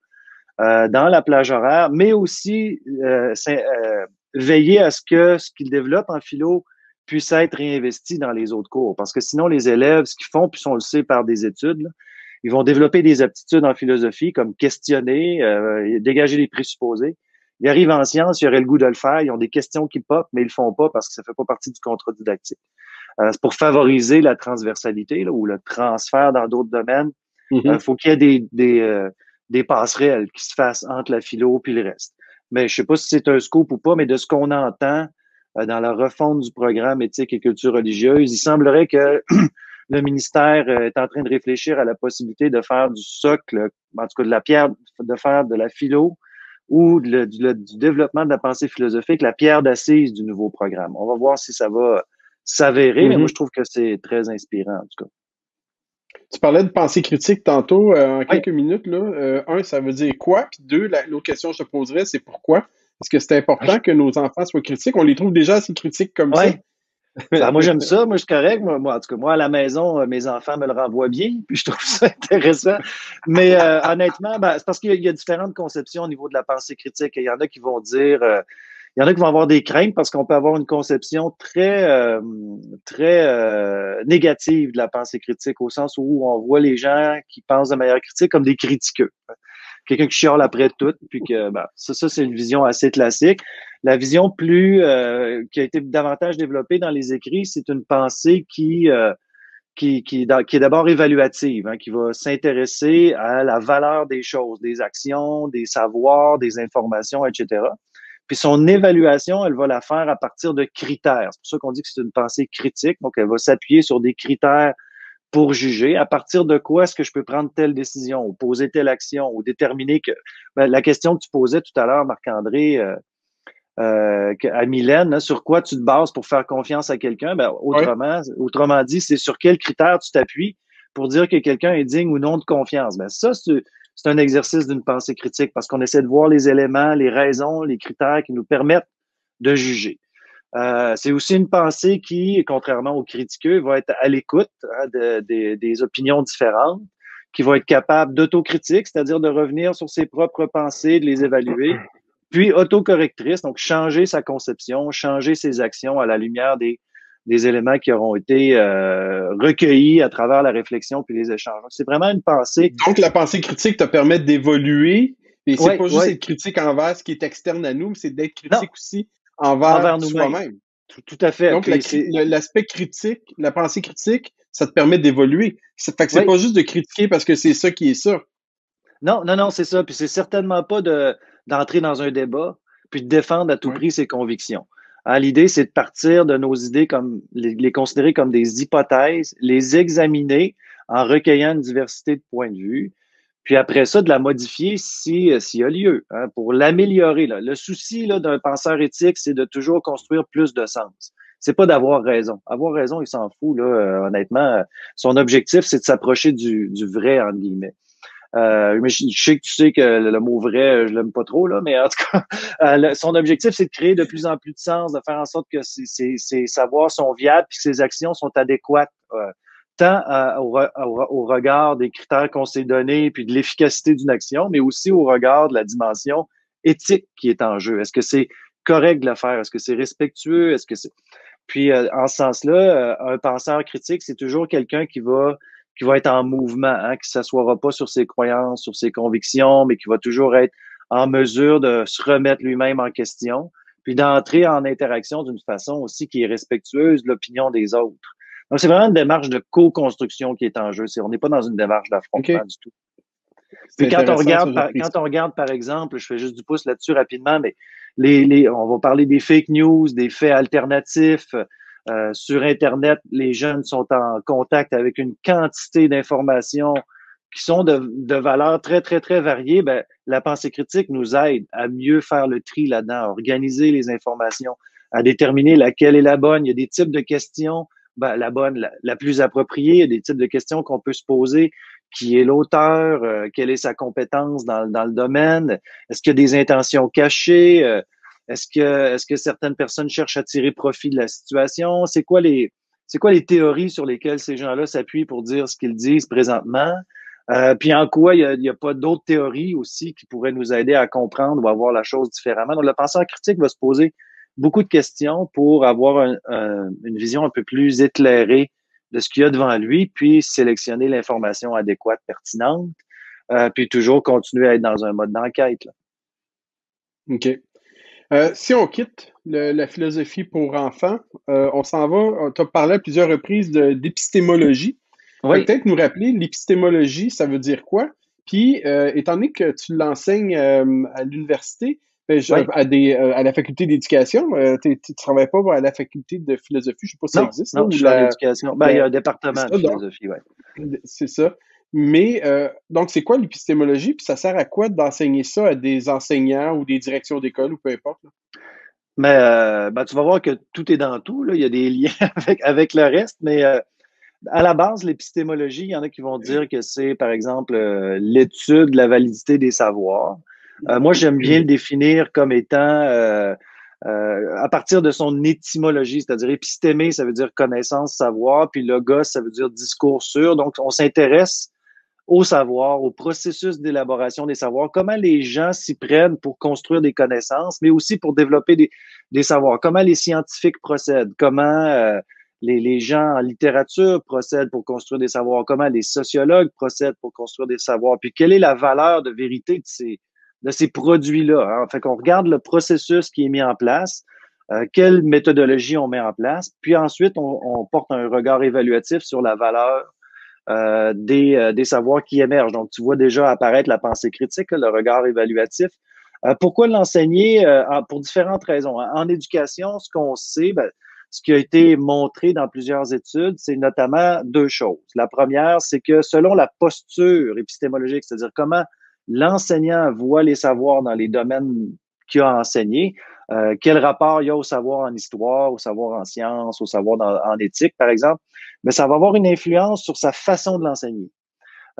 euh, dans la plage horaire, mais aussi euh, euh, veiller à ce que ce qu'ils développent en philo puisse être réinvesti dans les autres cours. Parce que sinon, les élèves, ce qu'ils font, puis on le sait par des études, ils vont développer des aptitudes en philosophie comme questionner, euh, dégager les présupposés. Ils arrivent en sciences, ils auraient le goût de le faire, ils ont des questions qui pop, mais ils le font pas parce que ça fait pas partie du contrat didactique. Euh, c'est pour favoriser la transversalité là, ou le transfert dans d'autres domaines. Il mm-hmm. euh, faut qu'il y ait des, des, des passerelles qui se fassent entre la philo et le reste. Mais je sais pas si c'est un scoop ou pas, mais de ce qu'on entend dans la refonte du programme éthique et culture religieuse, il semblerait que le ministère euh, est en train de réfléchir à la possibilité de faire du socle, en tout cas de la pierre, de faire de la philo ou du, développement de la pensée philosophique, la pierre d'assise du nouveau programme. On va voir si ça va s'avérer, mais moi, mm-hmm. je trouve que c'est très inspirant, en tout cas. Tu parlais de pensée critique tantôt, euh, en quelques minutes. Là. Euh, un, ça veut dire quoi? Puis deux, l'autre question que je te poserais, c'est pourquoi? Est-ce que c'est important que nos enfants soient critiques? On les trouve déjà assez critiques comme ça. Ben, moi, j'aime ça. Moi, je suis correct. Moi, en tout cas, moi, à la maison, euh, mes enfants me le renvoient bien. Puis, je trouve ça intéressant. Mais euh, honnêtement, ben, c'est parce qu'il y, a différentes conceptions au niveau de la pensée critique. Il y en a qui vont dire... Euh, il y en a qui vont avoir des craintes parce qu'on peut avoir une conception très très négative de la pensée critique au sens où on voit les gens qui pensent de manière critique comme des critiqueux quelqu'un qui chiale après tout, puis que ben, ça, ça c'est une vision assez classique. La vision plus euh, qui a été davantage développée dans les écrits, c'est une pensée qui euh, qui, qui, qui, est d'abord évaluative, hein, qui va s'intéresser à la valeur des choses, des actions, des savoirs, des informations, etc. Puis son évaluation, elle va la faire à partir de critères. C'est pour ça qu'on dit que c'est une pensée critique. Donc, elle va s'appuyer sur des critères pour juger à partir de quoi est-ce que je peux prendre telle décision ou poser telle action ou déterminer que ben, la question que tu posais tout à l'heure, Marc-André, euh, euh, à Mylène, hein, sur quoi tu te bases pour faire confiance à quelqu'un, ben, autrement, autrement dit, c'est sur quels critères tu t'appuies pour dire que quelqu'un est digne ou non de confiance? Ben, ça, c'est un exercice d'une pensée critique parce qu'on essaie de voir les éléments, les raisons, les critères qui nous permettent de juger. Euh, c'est aussi une pensée qui, contrairement aux critiqueux, va être à l'écoute hein, des opinions différentes, qui va être capable d'autocritique, c'est-à-dire de revenir sur ses propres pensées, de les évaluer, puis autocorrectrice, donc changer sa conception, changer ses actions à la lumière des, des éléments qui auront été euh, recueillis à travers la réflexion puis les échanges. C'est vraiment une pensée. Donc la pensée critique te permet d'évoluer. Et c'est pas juste être critique envers ce qui est externe à nous, mais c'est d'être critique aussi envers, soi-même. Tout, à fait. Donc, l'aspect critique, la pensée critique, ça te permet d'évoluer. Fait que c'est pas juste de critiquer parce que c'est ça qui est ça. Non, non, non, c'est ça. Puis c'est certainement pas de, d'entrer dans un débat puis de défendre à tout prix ses convictions. Hein, l'idée, c'est de partir de nos idées comme les, considérer comme des hypothèses, les examiner en recueillant une diversité de points de vue, puis après ça, de la modifier si euh, s'il y a lieu, hein, pour l'améliorer. Le souci d'un penseur éthique, c'est de toujours construire plus de sens. C'est pas d'avoir raison. Avoir raison, il s'en fout, là, euh, honnêtement. Son objectif, c'est de s'approcher du, du vrai, entre guillemets. Euh, mais je, sais que tu sais que le, mot vrai, je l'aime pas trop, là, mais en tout cas, son objectif, c'est de créer de plus en plus de sens, de faire en sorte que ses, savoirs sont viables et que ses actions sont adéquates tant au, regard des critères qu'on s'est donnés, puis de l'efficacité d'une action, mais aussi au regard de la dimension éthique qui est en jeu. Est-ce que c'est correct de le faire? Est-ce que c'est respectueux? Est-ce que c'est... Puis, euh, en ce sens-là, euh, un penseur critique, c'est toujours quelqu'un qui va qui va être en mouvement, hein, qui ne s'assoira pas sur ses croyances, sur ses convictions, mais qui va toujours être en mesure de se remettre lui-même en question, puis d'entrer en interaction d'une façon aussi qui est respectueuse de l'opinion des autres. Donc, c'est vraiment une démarche de co-construction qui est en jeu. on n'est pas dans une démarche d'affrontement du tout. Puis quand on, regarde, par, quand on regarde, par exemple, je fais juste du pouce là-dessus rapidement, mais les, les, on va parler des fake news, des faits alternatifs. Euh, sur Internet, les jeunes sont en contact avec une quantité d'informations qui sont de, de valeurs très, très, très variées. Ben, la pensée critique nous aide à mieux faire le tri là-dedans, à organiser les informations, à déterminer laquelle est la bonne. Il y a des types de questions, ben, la bonne, la, la, plus appropriée. Il y a des types de questions qu'on peut se poser qui est l'auteur, euh, quelle est sa compétence dans, dans le domaine, est-ce qu'il y a des intentions cachées, euh, est-ce que, est-ce que certaines personnes cherchent à tirer profit de la situation, c'est quoi les, c'est quoi les théories sur lesquelles ces gens-là s'appuient pour dire ce qu'ils disent présentement, euh, puis en quoi il n'y a, a, pas d'autres théories aussi qui pourraient nous aider à comprendre ou à voir la chose différemment? Donc le penseur critique va se poser beaucoup de questions pour avoir un, une vision un peu plus éclairée de ce qu'il y a devant lui, puis sélectionner l'information adéquate, pertinente, euh, puis toujours continuer à être dans un mode d'enquête. OK. Euh, si on quitte le, la philosophie pour enfants, euh, on s'en va, tu as parlé à plusieurs reprises d'épistémologie. Oui. Peut-être nous rappeler l'épistémologie, ça veut dire quoi? Puis, étant donné que tu l'enseignes à l'université, ben, oui. à, des, euh, à la faculté d'éducation. Euh, tu ne travailles pas à la faculté de philosophie, je ne sais pas si non, ça existe. Non, je suis l'éducation. Ben, il y a un département de philosophie, oui. C'est ça. Mais euh, donc, c'est quoi l'épistémologie? Puis ça sert à quoi d'enseigner ça à des enseignants ou des directions d'école ou peu importe? Là? Mais euh, ben, tu vas voir que tout est dans tout. Là. Il y a des liens avec, avec le reste, mais euh, à la base, l'épistémologie, il y en a qui vont dire que c'est, par exemple, l'étude de la validité des savoirs. Euh, moi, j'aime bien le définir comme étant euh, euh, à partir de son étymologie, c'est-à-dire épistémé, ça veut dire connaissance, savoir, puis logos, ça veut dire discours sûr. Donc, on s'intéresse au savoir, au processus d'élaboration des savoirs, comment les gens s'y prennent pour construire des connaissances, mais aussi pour développer des, des savoirs, comment les scientifiques procèdent, comment euh, les, les, gens en littérature procèdent pour construire des savoirs, comment les sociologues procèdent pour construire des savoirs, puis quelle est la valeur de vérité de ces, de ces produits-là. Hein. Fait regarde le processus qui est mis en place, euh, quelle méthodologie on met en place, puis ensuite on, porte un regard évaluatif sur la valeur euh, des, euh, des savoirs qui émergent. Donc, tu vois déjà apparaître la pensée critique, le regard évaluatif. Pourquoi l'enseigner? pour différentes raisons. Hein? En éducation, ce qu'on sait, ben, ce qui a été montré dans plusieurs études, c'est notamment deux choses. La première, c'est que selon la posture épistémologique, c'est-à-dire comment l'enseignant voit les savoirs dans les domaines qu'il a enseigné, euh, quel rapport il y a au savoir en histoire, au savoir en sciences, au savoir en éthique, par exemple, mais ça va avoir une influence sur sa façon de l'enseigner.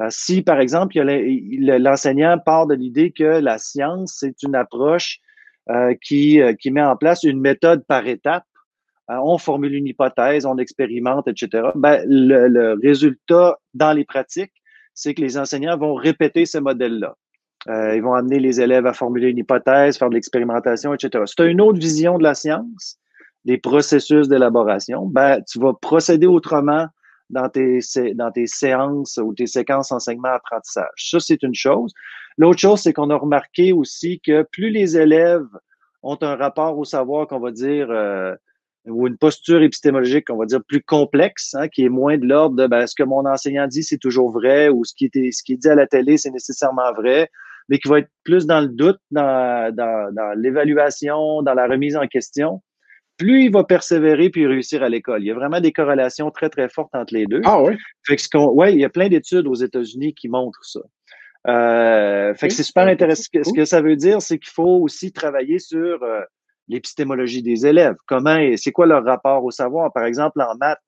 Euh, si, par exemple, l'enseignant part de l'idée que la science, c'est une approche euh, qui, euh, qui met en place une méthode par étape, euh, on formule une hypothèse, on expérimente, etc., ben, le, le résultat dans les pratiques, c'est que les enseignants vont répéter ce modèle-là. Euh, ils vont amener les élèves à formuler une hypothèse, faire de l'expérimentation, etc. Si tu une autre vision de la science, des processus d'élaboration, ben, tu vas procéder autrement dans tes, dans tes séances ou tes séquences enseignement-apprentissage. Ça, c'est une chose. L'autre chose, c'est qu'on a remarqué aussi que plus les élèves ont un rapport au savoir qu'on va dire euh, ou une posture épistémologique, on va dire, plus complexe, hein, qui est moins de l'ordre de ben, ce que mon enseignant dit, c'est toujours vrai, ou ce qui, était, ce qui dit à la télé, c'est nécessairement vrai, mais qui va être plus dans le doute, dans, dans, dans l'évaluation, dans la remise en question, plus il va persévérer puis réussir à l'école. Il y a vraiment des corrélations très, très fortes entre les deux. Ah oui? Fait que ce qu'on, ouais, il y a plein d'études aux États-Unis qui montrent ça. Euh, fait que c'est super intéressant. Ce que ça veut dire, c'est qu'il faut aussi travailler sur euh, l'épistémologie des élèves. Comment c'est quoi leur rapport au savoir? Par exemple, en maths,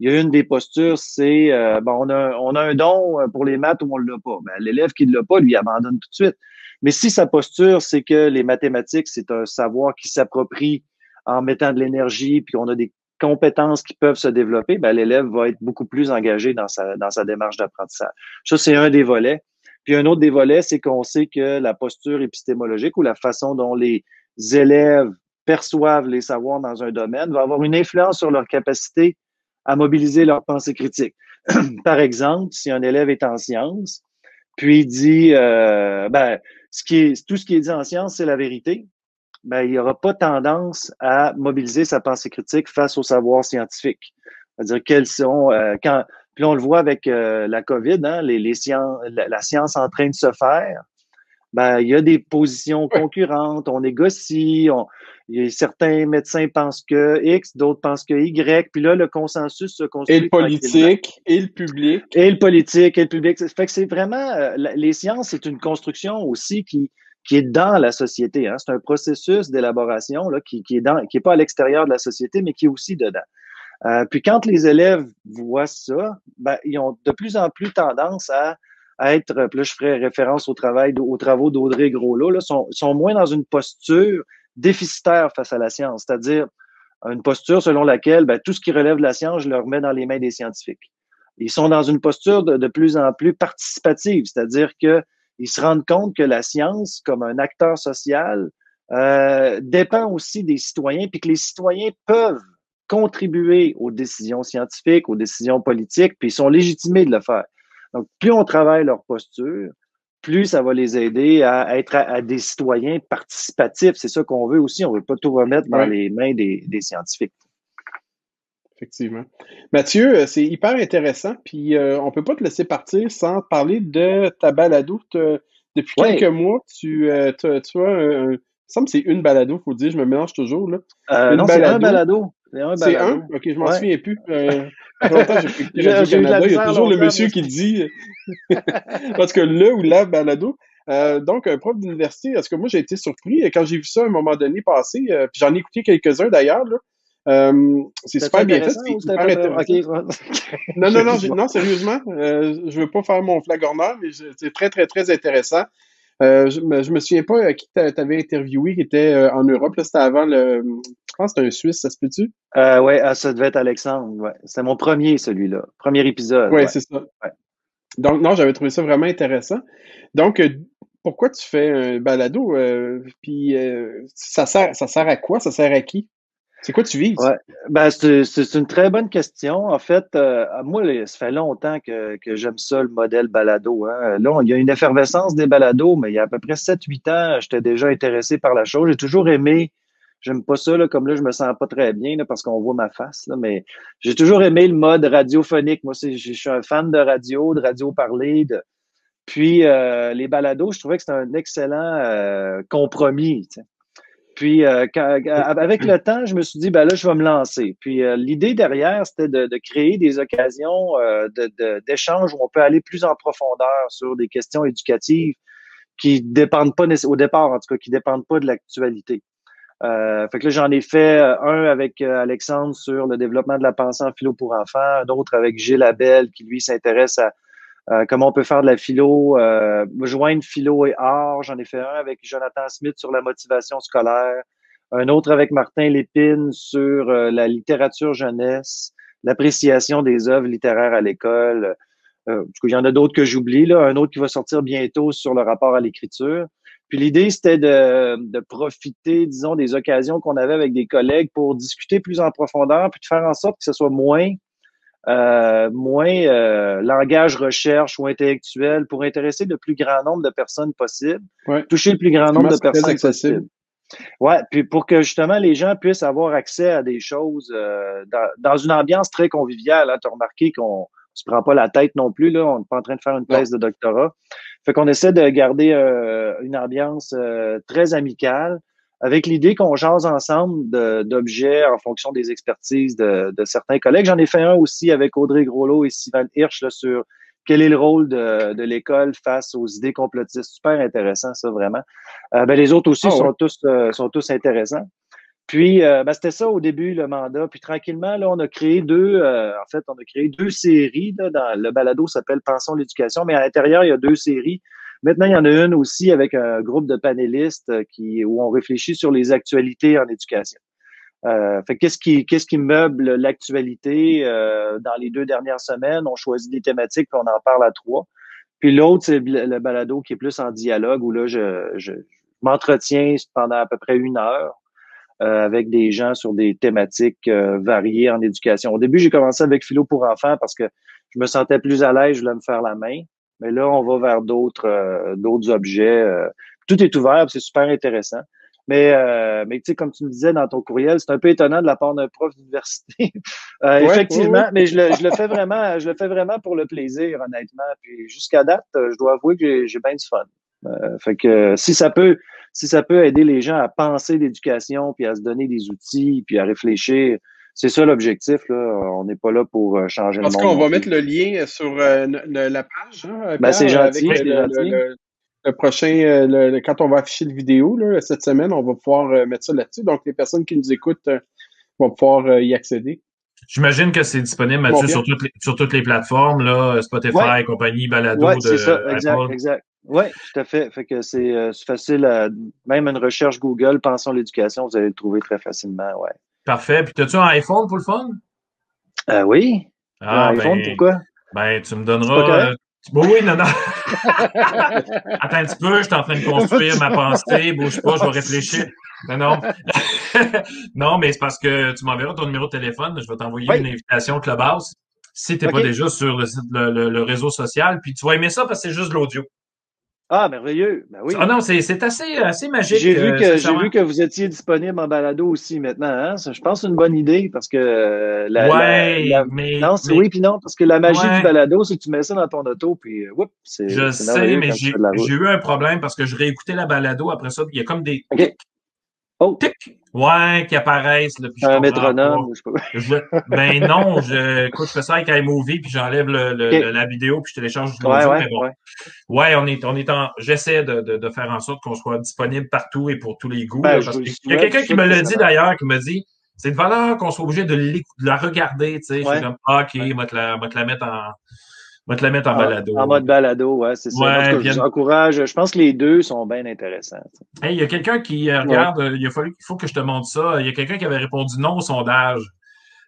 il y a une des postures, c'est euh, bon, on a, on a un don pour les maths ou on ne l'a pas. Ben, l'élève qui ne l'a pas, lui abandonne tout de suite. Mais si sa posture, c'est que les mathématiques, c'est un savoir qui s'approprie en mettant de l'énergie, puis on a des compétences qui peuvent se développer, ben, l'élève va être beaucoup plus engagé dans sa, dans sa démarche d'apprentissage. Ça, c'est un des volets. Puis un autre des volets, c'est qu'on sait que la posture épistémologique ou la façon dont les élèves perçoivent les savoirs dans un domaine va avoir une influence sur leur capacité à mobiliser leur pensée critique. par exemple, si un élève est en sciences, puis dit, euh, ben, ce qui est, tout ce qui est dit en sciences, c'est la vérité, ben, il n'y aura pas tendance à mobiliser sa pensée critique face au savoir scientifique. C'est-à-dire quels sont, euh, quand, puis on le voit avec euh, la COVID, hein, les, les sciences, la, science en train de se faire. Ben, il y a des positions concurrentes, on négocie, on, certains médecins pensent que X, d'autres pensent que Y, puis là, le consensus se construit. Et le politique, et le public. Et le politique, et le public. Fait que c'est vraiment, euh, les sciences, c'est une construction aussi qui, qui est dans la société. Hein. C'est un processus d'élaboration là, qui, qui est dans, qui est pas à l'extérieur de la société, mais qui est aussi dedans. Euh, puis quand les élèves voient ça, ben, ils ont de plus en plus tendance à, être, puis là je ferai référence au travail, aux travaux d'Audrey Groslot, là, sont, moins dans une posture déficitaire face à la science, c'est-à-dire une posture selon laquelle ben, tout ce qui relève de la science, je le remets dans les mains des scientifiques. Ils sont dans une posture de, plus en plus participative, c'est-à-dire que ils se rendent compte que la science, comme un acteur social, euh, dépend aussi des citoyens, puis que les citoyens peuvent contribuer aux décisions scientifiques, aux décisions politiques, puis ils sont légitimés de le faire. Donc, plus on travaille leur posture, plus ça va les aider à être à, des citoyens participatifs. C'est ça qu'on veut aussi. On ne veut pas tout remettre dans les mains des, des, scientifiques. Effectivement. Mathieu, euh, c'est hyper intéressant. Puis euh, on ne peut pas te laisser partir sans parler de ta balado. Depuis quelques mois, tu, euh, tu, tu as un, il semble que c'est une balado, il faut dire, je me mélange toujours. Là. Euh, non, c'est un balado. C'est un, Ok, je m'en souviens plus. Euh, longtemps, j'ai Canada, il y a toujours le monsieur qui dit. Parce que le ou la balado. Euh, donc, un prof d'université, est-ce que moi j'ai été surpris quand j'ai vu ça à un moment donné passer, euh, puis j'en ai écouté quelques-uns d'ailleurs. Euh, c'est super bien fait. non, non, non, non, sérieusement, euh, je veux pas faire mon flagorneur, mais c'est très, très, très intéressant. Euh, je, me, me souviens pas à qui tu avais interviewé qui était euh, en Europe. C'était avant le. Je pense que c'était un Suisse, ça se peut-tu? Euh, oui, ah, ça devait être Alexandre. Ouais. C'est mon premier, celui-là. Premier épisode. Ouais, c'est ça. Donc, non, j'avais trouvé ça vraiment intéressant. Donc, euh, pourquoi tu fais un balado? puis, ça, sert, ça sert à quoi? Ça sert à qui? C'est quoi tu vises? Ouais. Ben, c'est une très bonne question. En fait, euh, moi, ça fait longtemps que, que j'aime ça, le modèle balado. Hein. Là, il y a une effervescence des balados, mais il y a à peu près 7-8 ans, j'étais déjà intéressé par la chose. J'ai toujours aimé, j'aime pas ça, là, comme là, je me sens pas très bien parce qu'on voit ma face, mais j'ai toujours aimé le mode radiophonique. Moi, je suis un fan de radio, de radio parlée. De... Puis, euh, les balados, je trouvais que c'était un excellent euh, compromis. Puis euh, avec le temps, je me suis dit, ben là, je vais me lancer. Puis l'idée derrière, c'était de, créer des occasions d'échange où on peut aller plus en profondeur sur des questions éducatives qui dépendent pas au départ, en tout cas, qui dépendent pas de l'actualité. Fait que là, j'en ai fait un avec Alexandre sur le développement de la pensée en philo pour enfants, un autre avec Gilles Abel qui lui s'intéresse à euh, comment on peut faire de la philo, euh, joindre philo et art. J'en ai fait un avec Jonathan Smith sur la motivation scolaire, un autre avec Martin Lépine sur euh, la littérature jeunesse, l'appréciation des œuvres littéraires à l'école. Euh, il y en a d'autres que j'oublie, là. Un autre qui va sortir bientôt sur le rapport à l'écriture. Puis l'idée, c'était de, de, profiter, disons, des occasions qu'on avait avec des collègues pour discuter plus en profondeur, puis de faire en sorte que ce soit moins euh, moins euh, langage recherche ou intellectuel pour intéresser le plus grand nombre de personnes possible, toucher le plus grand nombre de personnes possible. Ouais, puis pour que justement les gens puissent avoir accès à des choses euh, dans, une ambiance très conviviale. Hein. Tu as remarqué qu'on se prend pas la tête non plus, là, on n'est pas en train de faire une thèse de doctorat. Fait qu'on essaie de garder une ambiance très amicale avec l'idée qu'on jase ensemble d'objets en fonction des expertises de, de certains collègues. J'en ai fait un aussi avec Audrey Groslot et Sylvain Hirsch là, sur quel est le rôle de, de l'école face aux idées complotistes. Super intéressant, ça, vraiment. Euh, ben, les autres aussi ah sont, tous, euh, sont tous intéressants. Puis, euh, ben, c'était ça au début, le mandat. Puis, tranquillement, là, on a créé deux, en fait, on a créé deux séries. Là, dans, le balado s'appelle Pensons l'éducation, mais à l'intérieur, il y a deux séries Maintenant, il y en a une aussi avec un groupe de panélistes euh, qui, où on réfléchit sur les actualités en éducation. Euh, fait qu'est-ce qui qu'est-ce qui meuble l'actualité euh, dans les deux dernières semaines? On choisit des thématiques puis on en parle à trois. Puis l'autre c'est le balado qui est plus en dialogue où là je, je, m'entretiens pendant à peu près une heure euh, avec des gens sur des thématiques euh, variées en éducation. Au début, j'ai commencé avec philo pour enfants parce que je me sentais plus à l'aise, je voulais me faire la main. Mais là, on va vers d'autres euh, d'autres objets. tout est ouvert, c'est super intéressant. Mais, mais tu sais, comme tu me disais dans ton courriel, c'est un peu étonnant de la part d'un prof d'université. effectivement, mais je le, je le fais vraiment, je le fais vraiment pour le plaisir, honnêtement. Puis jusqu'à date, je dois avouer que j'ai bien du fun. fait que si ça peut, si ça peut aider les gens à penser l'éducation, puis à se donner des outils, puis à réfléchir, c'est ça l'objectif. Là. On n'est pas là pour euh, changer le monde. Parce qu'on va mettre le lien sur euh, la page. Hein, ben, c'est gentil. le, prochain, euh, quand on va afficher la vidéo là, cette semaine, on va pouvoir mettre ça là-dessus. Donc, les personnes qui nous écoutent vont pouvoir y accéder. J'imagine que c'est disponible, Mathieu, sur toutes, les, sur toutes les plateformes, là, Spotify, compagnie, Balado. Oui, c'est ça, exact, exact. Oui, tout à fait. Fait que c'est euh, facile, à, même une recherche Google, pensons l'éducation, vous allez le trouver très facilement, ouais. Parfait. Puis, as-tu un iPhone pour le fun? Euh, oui. Ah, un iPhone, ben, pourquoi? Ben, tu me donneras. Euh, oui, non, non. Attends un petit peu, je suis en train de construire ma pensée. Bouge pas, je vais réfléchir. Non, non. non, mais c'est parce que tu m'enverras ton numéro de téléphone. Je vais t'envoyer une invitation Clubhouse si tu n'es pas déjà sur le, le, réseau social. Puis tu vas aimer ça parce que c'est juste l'audio. Ah, merveilleux. Ben oui. Ah non, c'est assez, assez magique. J'ai vu, euh, que, vu que vous étiez disponible en balado aussi maintenant. Hein? Je pense que c'est une bonne idée parce que euh, la, mais, non, c'est oui puis non, parce que la magie du balado, c'est que tu mets ça dans ton auto, puis euh, c'est. Je sais, mais j'ai eu un problème parce que je réécoutais la balado après ça, il y a comme des. Oh. Ouais, qui apparaissent. Là, puis un métronome, je Ben non, je, écoute, je fais ça avec iMovie, puis j'enlève le, le, la vidéo, puis je télécharge l'audio. Ouais, ouais, mais bon. ouais. ouais, on est, on est en. J'essaie de, de, de, faire en sorte qu'on soit disponible partout et pour tous les goûts. Ben, parce il y a quelqu'un qui me l'a dit d'ailleurs, qui me dit c'est une valeur qu'on soit obligé de, de, la regarder. Tu sais, je suis comme, ah, OK, on va te la, te la mettre en va te la mettre en balado. En mode balado, ouais, c'est ça. Ouais, je encourage. Je pense que les deux sont bien intéressants. Hey, il y a quelqu'un qui euh, regarde, euh, il, a fallu, il faut que je te montre ça. Il y a quelqu'un qui avait répondu non au sondage.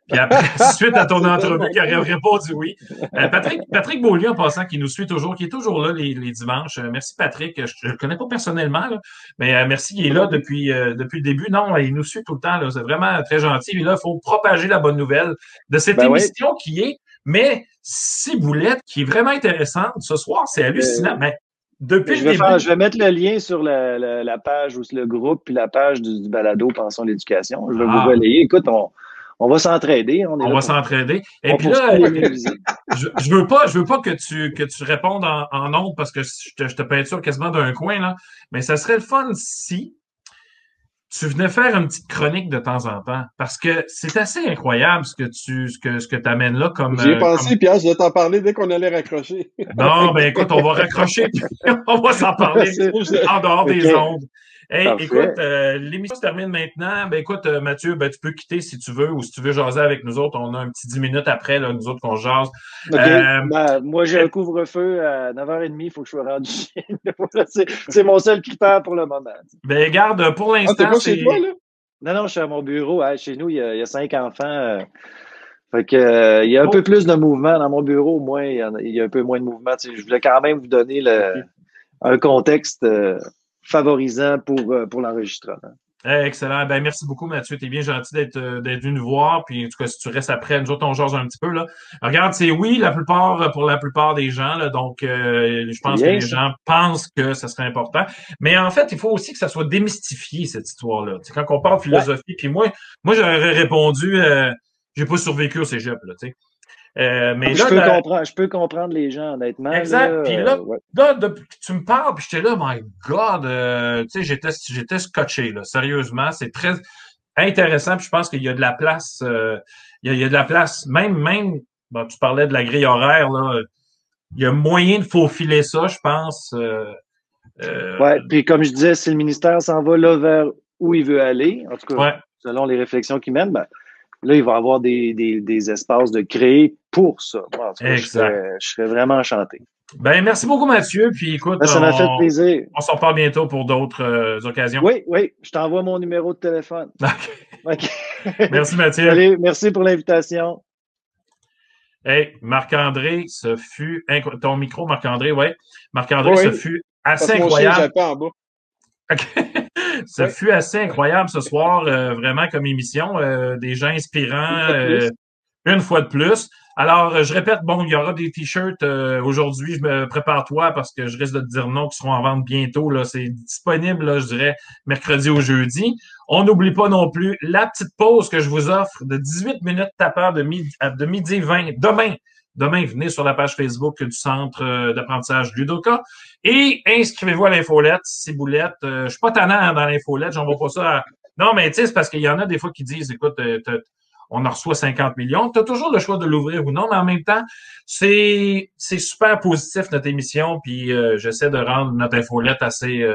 Puis après, suite à ton entrevue, qui aurait répondu oui. Euh, Patrick, Patrick Beaulieu, en passant, qui nous suit toujours, qui est toujours là les, les dimanches. merci Patrick. Je ne le connais pas personnellement, là, mais merci, il est là depuis, depuis le début. Non, il nous suit tout le temps. C'est vraiment très gentil. Et là, il faut propager la bonne nouvelle de cette ben émission qui est mais Ciboulette, qui est vraiment intéressante ce soir, c'est hallucinant. Euh, mais depuis je, vais faire, je vais mettre le lien sur la, la, page ou le groupe, puis la page du, balado Pensons l'éducation. Je vais vous ah. relayer. Écoute, on, on va s'entraider. On, on va s'entraider. Et puis là, je, je, veux pas, je veux pas que tu, que tu répondes en, en ondes parce que je te, je te peinture quasiment d'un coin, là. Mais ça serait le fun si tu venais faire une petite chronique de temps en temps parce que c'est assez incroyable ce que tu ce que ce que amènes là comme J'y ai euh, pensé Pierre je vais t'en parler dès qu'on allait raccrocher. non, ben écoute, on va raccrocher puis on va s'en parler en dehors des ondes. Hey, écoute, euh, l'émission se termine maintenant. Ben écoute, euh, Mathieu, ben, tu peux quitter si tu veux ou si tu veux jaser avec nous autres. On a un petit dix minutes après, là, nous autres qu'on jase. Euh, ben, moi, j'ai un couvre-feu à 9h30, il faut que je sois rendu C'est mon seul critère pour le moment. Ben garde, pour ah, l'instant. Ah, chez toi, là? Non, non, je suis à mon bureau. chez nous, il y, a, cinq enfants. Fait que, il y a un oh. peu plus de mouvement dans mon bureau, au moins, il y, a, un peu moins de mouvement. je voulais quand même vous donner le, un contexte favorisant pour, euh, pour l'enregistrement. excellent. Ben, merci beaucoup, Mathieu. Tu es bien gentil d'être euh, d'être venu nous voir. Puis, en tout cas, si tu restes après, nous autres, on jase un petit peu. Là. Regarde, c'est oui, la plupart, pour la plupart des gens. Là, donc, euh, je pense que les gens pensent que ça serait important. Mais en fait, il faut aussi que ça soit démystifié, cette histoire-là. Quand on parle de philosophie, puis moi, moi j'aurais répondu euh, j'ai pas survécu au cégep, là, tu sais. Euh, mais je, peux comprendre, je peux comprendre les gens, honnêtement. Exact. puis là, là tu me parles, puis j'étais là, my God, euh, tu sais, j'étais, j'étais scotché, là. Sérieusement, c'est très intéressant. Puis je pense qu'il y a de la place, euh, il, y a, de la place, même, même, bon, tu parlais de la grille horaire, là. Il y a moyen de faufiler ça, je pense. Euh, ouais, puis comme je disais, si le ministère s'en va là vers où il veut aller, en tout cas, selon les réflexions qu'il mène, ben, Là, il va y avoir des, des, des espaces de créer pour ça. je, serais, vraiment enchanté. Ben, merci beaucoup, Mathieu. Puis écoute, ben, ça m'a fait plaisir. On s'en parle bientôt pour d'autres euh, occasions. Oui, oui. Je t'envoie mon numéro de téléphone. merci, Mathieu. merci pour l'invitation. Hey, Marc-André, ce fut ton micro, Marc-André, ouais. Marc-André, ce fut assez incroyable. en bas. ça fut assez incroyable ce soir, euh, vraiment comme émission. Euh, des gens inspirants, une fois de plus. Alors, je répète, bon, il y aura des t-shirts aujourd'hui. Je me prépare toi parce que je risque de te dire non, qui seront en vente bientôt. C'est disponible, là, je dirais, mercredi ou jeudi. On n'oublie pas non plus la petite pause que je vous offre de 18 minutes tapant de midi, de midi 20 demain Demain, venez sur la page Facebook du Centre euh, d'apprentissage Ludoka et inscrivez-vous à l'infolette, ciboulette. Euh, je suis pas tannant dans l'infolette, j'en vois pas ça. Non, mais tu c'est parce qu'il y en a des fois qui disent, écoute, euh, on en reçoit 50 millions. Tu as toujours le choix de l'ouvrir ou non, mais en même temps, c'est super positif notre émission, puis j'essaie de rendre notre infolette assez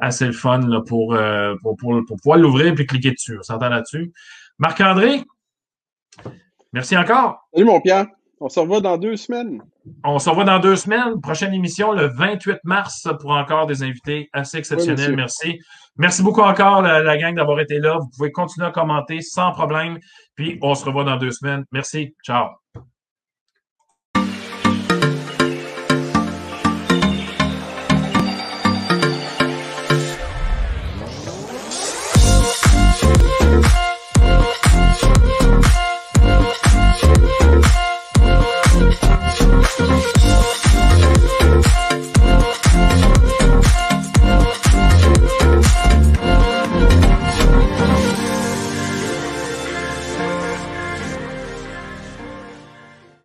assez le fun pour, pour, pouvoir l'ouvrir puis cliquer dessus. On s'entend là-dessus. Marc-André, merci encore. Salut mon Pierre. On se revoit dans deux semaines. On se revoit dans deux semaines. Prochaine émission le 28 mars pour encore des invités assez exceptionnels. Merci. Merci beaucoup encore, la, la gang, d'avoir été là. Vous pouvez continuer à commenter sans problème. Puis on se revoit dans deux semaines. Merci. Ciao.